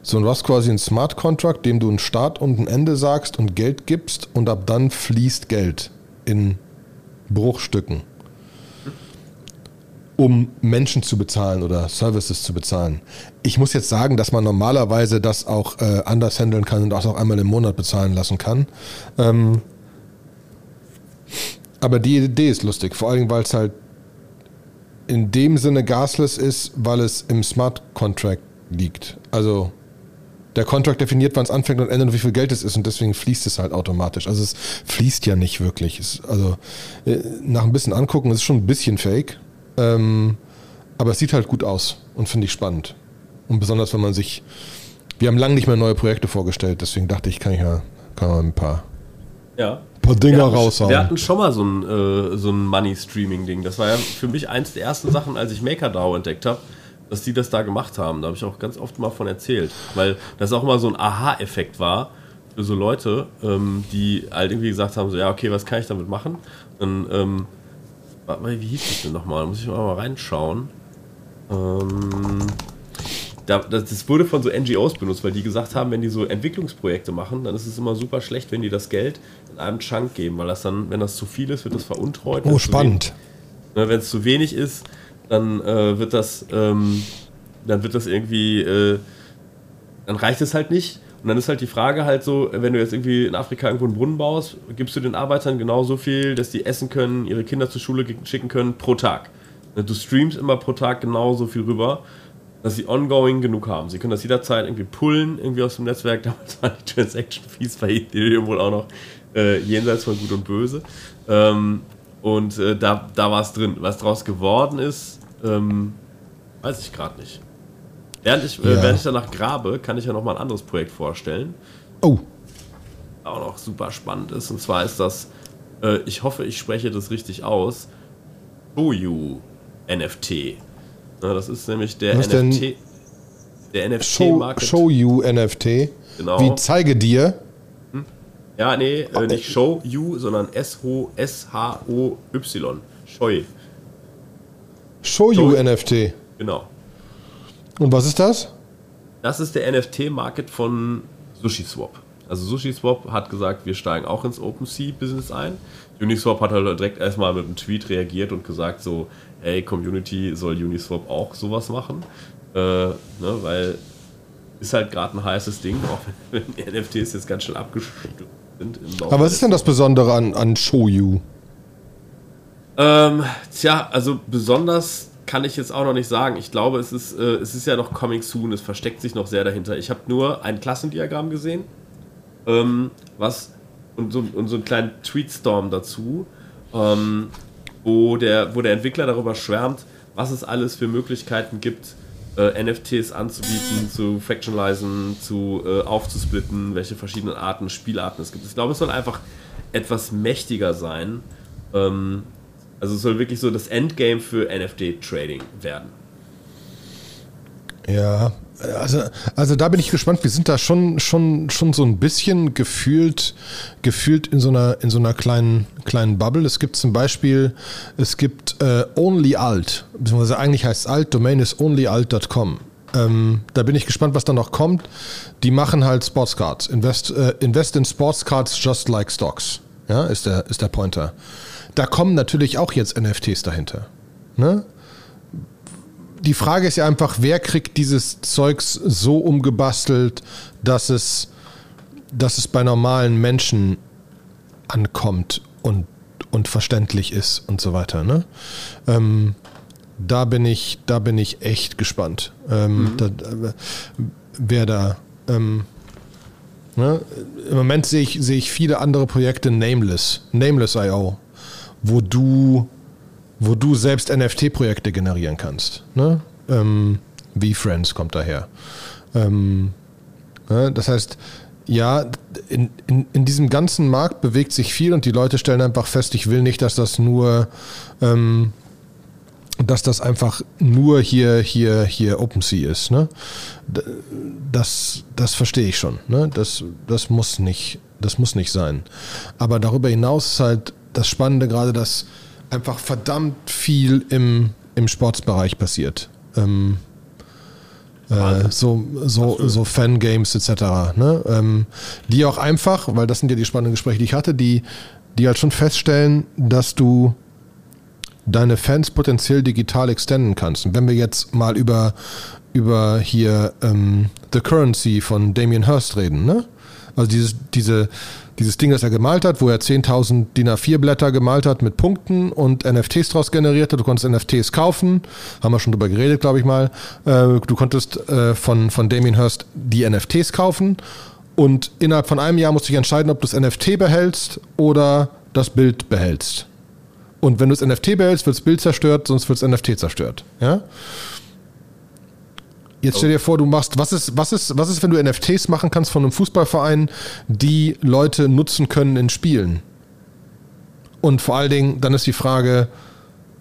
sondern du hast quasi einen Smart Contract, dem du einen Start und ein Ende sagst und Geld gibst und ab dann fließt Geld in Bruchstücken um Menschen zu bezahlen oder Services zu bezahlen. Ich muss jetzt sagen, dass man normalerweise das auch äh, anders handeln kann und auch einmal im Monat bezahlen lassen kann. Ähm, aber die Idee ist lustig, vor allem weil es halt in dem Sinne gasless ist, weil es im Smart Contract liegt. Also der Contract definiert, wann es anfängt und endet und wie viel Geld es ist und deswegen fließt es halt automatisch. Also es fließt ja nicht wirklich. Es, also äh, nach ein bisschen angucken, ist schon ein bisschen fake, ähm, aber es sieht halt gut aus und finde ich spannend. Und besonders, wenn man sich. Wir haben lange nicht mehr neue Projekte vorgestellt, deswegen dachte ich, kann ich ja kann man ein paar, ja. paar Dinger wir raushauen. Wir hatten schon mal so ein, äh, so ein Money-Streaming-Ding. Das war ja für mich eins der ersten Sachen, als ich MakerDAO entdeckt habe, dass die das da gemacht haben. Da habe ich auch ganz oft mal von erzählt. Weil das auch mal so ein Aha-Effekt war für so Leute, ähm, die halt irgendwie gesagt haben: so, ja, okay, was kann ich damit machen? Dann ähm, wie hieß das denn nochmal? Da muss ich mal reinschauen. Ähm, da, das wurde von so NGOs benutzt, weil die gesagt haben, wenn die so Entwicklungsprojekte machen, dann ist es immer super schlecht, wenn die das Geld in einem Chunk geben, weil das dann, wenn das zu viel ist, wird das veruntreut. Oh, spannend. Ne, wenn es zu wenig ist, dann äh, wird das, ähm, dann wird das irgendwie, äh, dann reicht es halt nicht. Und dann ist halt die Frage halt so, wenn du jetzt irgendwie in Afrika irgendwo einen Brunnen baust, gibst du den Arbeitern genauso viel, dass die essen können, ihre Kinder zur Schule schicken können pro Tag. Du streamst immer pro Tag genauso viel rüber, dass sie ongoing genug haben. Sie können das jederzeit irgendwie pullen, irgendwie aus dem Netzwerk. Damals waren die Transaction Fees bei Ethereum wohl auch noch äh, jenseits von Gut und Böse. Ähm, und äh, da, da war es drin. Was daraus geworden ist, ähm, weiß ich gerade nicht. Während ich, äh, ja. äh, während ich danach grabe, kann ich ja noch mal ein anderes Projekt vorstellen. Oh. Auch noch super spannend ist. Und zwar ist das, äh, ich hoffe, ich spreche das richtig aus, Shoyu NFT. Ja, das ist nämlich der Was NFT. Denn? Der NFT-Market. Show, you NFT. Genau. Wie zeige dir. Ja, nee, äh, nicht Show You, sondern S-H-O-Y. Shoy. Show You NFT. Genau. Und was ist das? Das ist der NFT-Market von SushiSwap. Also SushiSwap hat gesagt, wir steigen auch ins OpenSea-Business ein. Uniswap hat halt direkt erstmal mit einem Tweet reagiert und gesagt so, hey, Community soll Uniswap auch sowas machen. Äh, ne, weil ist halt gerade ein heißes Ding, auch wenn, wenn NFTs jetzt ganz schön abgestürzt sind. Aber was ist denn das Besondere an, an Shoyu? Ähm, tja, also besonders kann ich jetzt auch noch nicht sagen. Ich glaube, es ist, äh, es ist ja noch Coming Soon, es versteckt sich noch sehr dahinter. Ich habe nur ein Klassendiagramm gesehen, ähm, was und so, und so einen kleinen Tweetstorm dazu, ähm, wo, der, wo der Entwickler darüber schwärmt, was es alles für Möglichkeiten gibt, äh, NFTs anzubieten, zu fractionalisen, zu äh, aufzusplitten, welche verschiedenen Arten, Spielarten es gibt. Ich glaube, es soll einfach etwas mächtiger sein. Ähm, also es soll wirklich so das Endgame für NFT-Trading werden. Ja, also, also da bin ich gespannt. Wir sind da schon, schon, schon so ein bisschen gefühlt, gefühlt in so einer, in so einer kleinen, kleinen Bubble. Es gibt zum Beispiel, es gibt äh, Only Alt, beziehungsweise eigentlich heißt es Alt, Domain ist onlyalt.com. Ähm, da bin ich gespannt, was da noch kommt. Die machen halt Sportscards. Invest, äh, invest in Sportscards just like stocks. Ja, ist der, ist der Pointer. Da kommen natürlich auch jetzt NFTs dahinter. Ne? Die Frage ist ja einfach, wer kriegt dieses Zeugs so umgebastelt, dass es, dass es bei normalen Menschen ankommt und, und verständlich ist und so weiter. Ne? Ähm, da bin ich, da bin ich echt gespannt, ähm, mhm. da, wer da. Ähm, ne? Im Moment sehe ich, sehe ich viele andere Projekte, Nameless, Nameless.io, wo du wo du selbst NFT-Projekte generieren kannst. Ne? Ähm, wie Friends kommt daher. Ähm, ne? Das heißt, ja, in, in, in diesem ganzen Markt bewegt sich viel und die Leute stellen einfach fest, ich will nicht, dass das nur, ähm, dass das einfach nur hier, hier, hier OpenSea ist. Ne? Das, das verstehe ich schon. Ne? Das, das, muss nicht, das muss nicht sein. Aber darüber hinaus ist halt das Spannende gerade, dass einfach verdammt viel im, im Sportsbereich passiert. Ähm, äh, so, so, so Fangames etc. Ne? Ähm, die auch einfach, weil das sind ja die spannenden Gespräche, die ich hatte, die, die halt schon feststellen, dass du deine Fans potenziell digital extenden kannst. Und wenn wir jetzt mal über, über hier ähm, The Currency von Damien Hirst reden, ne? Also dieses, diese, dieses Ding, das er gemalt hat, wo er 10.000 DIN A4-Blätter gemalt hat mit Punkten und NFTs draus generiert hat. Du konntest NFTs kaufen, haben wir schon drüber geredet, glaube ich mal. Äh, du konntest äh, von, von Damien Hirst die NFTs kaufen und innerhalb von einem Jahr musst du dich entscheiden, ob du das NFT behältst oder das Bild behältst. Und wenn du das NFT behältst, wird das Bild zerstört, sonst wird das NFT zerstört. Ja? Jetzt stell dir vor, du machst, was ist, was ist, was ist, wenn du NFTs machen kannst von einem Fußballverein, die Leute nutzen können in Spielen? Und vor allen Dingen, dann ist die Frage,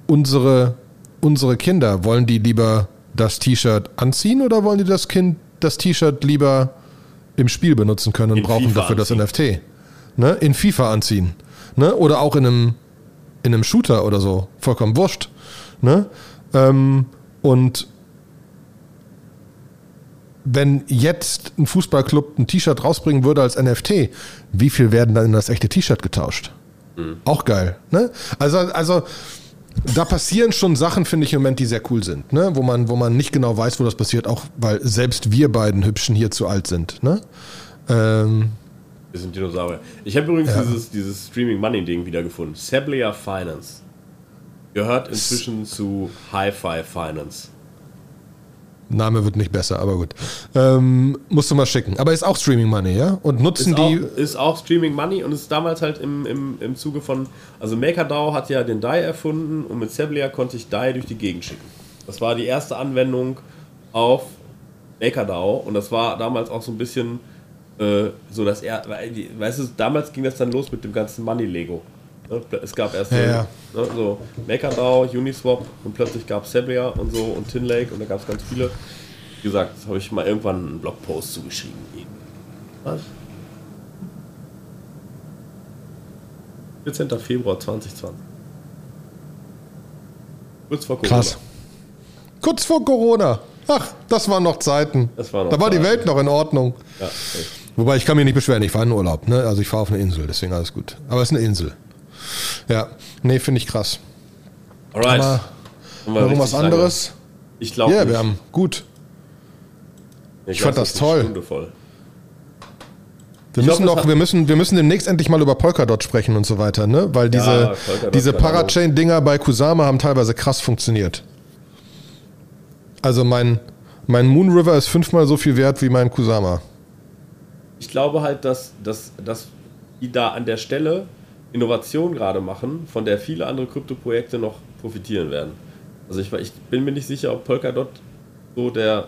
unsere, unsere Kinder, wollen die lieber das T-Shirt anziehen oder wollen die das Kind das T-Shirt lieber im Spiel benutzen können und in brauchen FIFA dafür anziehen. das NFT? Ne? In FIFA anziehen. Ne? Oder auch in einem, in einem Shooter oder so. Vollkommen wurscht. Ne? Ähm, und wenn jetzt ein Fußballclub ein T-Shirt rausbringen würde als NFT, wie viel werden dann in das echte T-Shirt getauscht? Mhm. Auch geil. Ne? Also, also da passieren schon Sachen, finde ich im Moment, die sehr cool sind, ne? wo, man, wo man nicht genau weiß, wo das passiert, auch weil selbst wir beiden Hübschen hier zu alt sind. Ne? Ähm, wir sind Dinosaurier. Ich habe übrigens ja. dieses, dieses Streaming Money Ding wiedergefunden. Sablia Finance. Gehört inzwischen zu Hi-Fi Finance. Name wird nicht besser, aber gut. Ähm, musst du mal schicken. Aber ist auch Streaming Money, ja? Und nutzen ist die. Auch, ist auch Streaming Money und ist damals halt im, im, im Zuge von. Also MakerDAO hat ja den DAI erfunden und mit Seblia konnte ich DAI durch die Gegend schicken. Das war die erste Anwendung auf MakerDAO und das war damals auch so ein bisschen äh, so, dass er. Weißt du, damals ging das dann los mit dem ganzen Money-Lego. Ne, es gab erst ja, ja. Ne, so MakerDAO, Uniswap und plötzlich gab es Sebria und so und Tinlake und da gab es ganz viele. Wie gesagt, das habe ich mal irgendwann einen Blogpost zugeschrieben. Was? 14. Februar 2020. Kurz vor Corona. Krass. Kurz vor Corona. Ach, das waren noch Zeiten. War noch da war Zeiten. die Welt noch in Ordnung. Ja, Wobei ich kann mich nicht beschweren, ich fahre in Urlaub. Ne? Also ich fahre auf eine Insel, deswegen alles gut. Aber es ist eine Insel. Ja, nee, finde ich krass. Alright. Aber noch irgendwas anderes? Lange. Ich glaube. Ja, wir haben gut. Ich, ich fand das toll. Wir müssen glaub, noch, wir müssen, wir müssen demnächst endlich mal über Polkadot sprechen und so weiter, ne? Weil diese, ja, diese Parachain-Dinger bei Kusama haben teilweise krass funktioniert. Also mein, mein Moon River ist fünfmal so viel wert wie mein Kusama. Ich glaube halt, dass, dass, dass die da an der Stelle Innovation gerade machen, von der viele andere Krypto-Projekte noch profitieren werden. Also ich, ich, bin mir nicht sicher, ob Polkadot so der,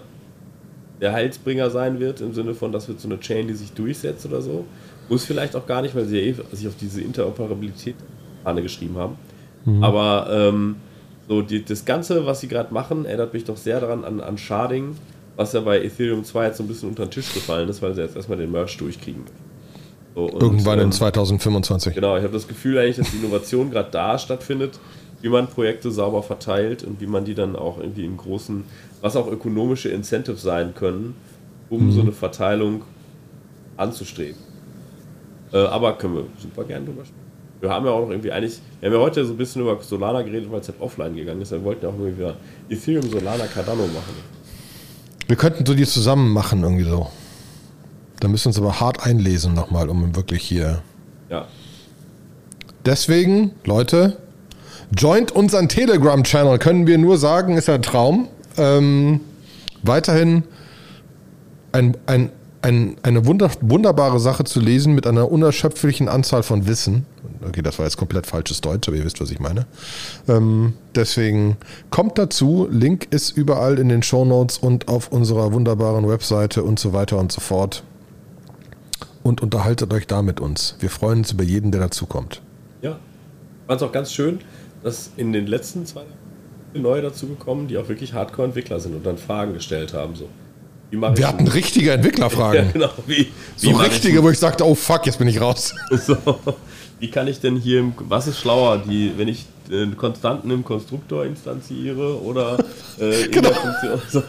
der Heilsbringer sein wird, im Sinne von, das wird so eine Chain, die sich durchsetzt oder so. Muss vielleicht auch gar nicht, weil sie ja eh sich auf diese Interoperabilität Fahne geschrieben haben. Mhm. Aber ähm, so die, das Ganze, was sie gerade machen, erinnert mich doch sehr daran an, an Sharding, was ja bei Ethereum 2 jetzt so ein bisschen unter den Tisch gefallen ist, weil sie jetzt erstmal den Merch durchkriegen. So, und, Irgendwann ähm, in 2025. Genau, ich habe das Gefühl eigentlich, dass die Innovation gerade da stattfindet, wie man Projekte sauber verteilt und wie man die dann auch irgendwie in großen, was auch ökonomische Incentives sein können, um mhm. so eine Verteilung anzustreben. Äh, aber können wir super gerne drüber sprechen. Wir haben ja auch noch irgendwie eigentlich, wir haben ja heute so ein bisschen über Solana geredet, weil es halt offline gegangen ist. Wir wollten ja auch irgendwie wieder Ethereum, Solana, Cardano machen. Wir könnten so die zusammen machen, irgendwie so. Da müssen wir uns aber hart einlesen nochmal, um wirklich hier. Ja. Deswegen, Leute, joint unseren Telegram-Channel, können wir nur sagen, ist ein Traum. Ähm, weiterhin ein, ein, ein, eine wunder, wunderbare Sache zu lesen mit einer unerschöpflichen Anzahl von Wissen. Okay, das war jetzt komplett falsches Deutsch, aber ihr wisst, was ich meine. Ähm, deswegen kommt dazu. Link ist überall in den Show Notes und auf unserer wunderbaren Webseite und so weiter und so fort. Und unterhaltet euch da mit uns. Wir freuen uns über jeden, der dazukommt. Ja, fand es auch ganz schön, dass in den letzten zwei Jahren neue dazugekommen, die auch wirklich Hardcore-Entwickler sind und dann Fragen gestellt haben. So. Wir hatten richtige Entwicklerfragen. Ja, genau. Wie, wie so richtige, wo ich sagte, oh fuck, jetzt bin ich raus. So. Wie kann ich denn hier, was ist schlauer, die, wenn ich äh, Konstanten im Konstruktor instanziere oder äh, in genau. der Funktion? So.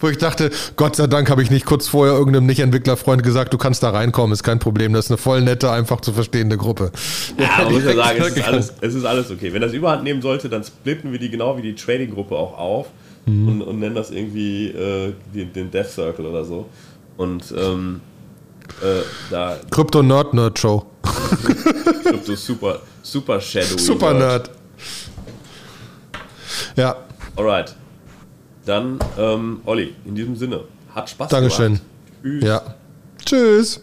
Wo ich dachte, Gott sei Dank habe ich nicht kurz vorher irgendeinem Nicht-Entwicklerfreund gesagt, du kannst da reinkommen, ist kein Problem. Das ist eine voll nette, einfach zu verstehende Gruppe. Ja, man muss ja sagen, es ist, alles, es ist alles okay. Wenn das überhand nehmen sollte, dann splitten wir die genau wie die Trading-Gruppe auch auf mhm. und, und, nennen das irgendwie äh, den, den Death Circle oder so. Und ähm, äh, da. Krypto Nerd Nerd Show. Krypto Super, Super Shadow. Super Nerd. Ja. Alright. Dann, ähm, Olli, in diesem Sinne, hat Spaß Dankeschön. gemacht. Dankeschön. Ja. Tschüss.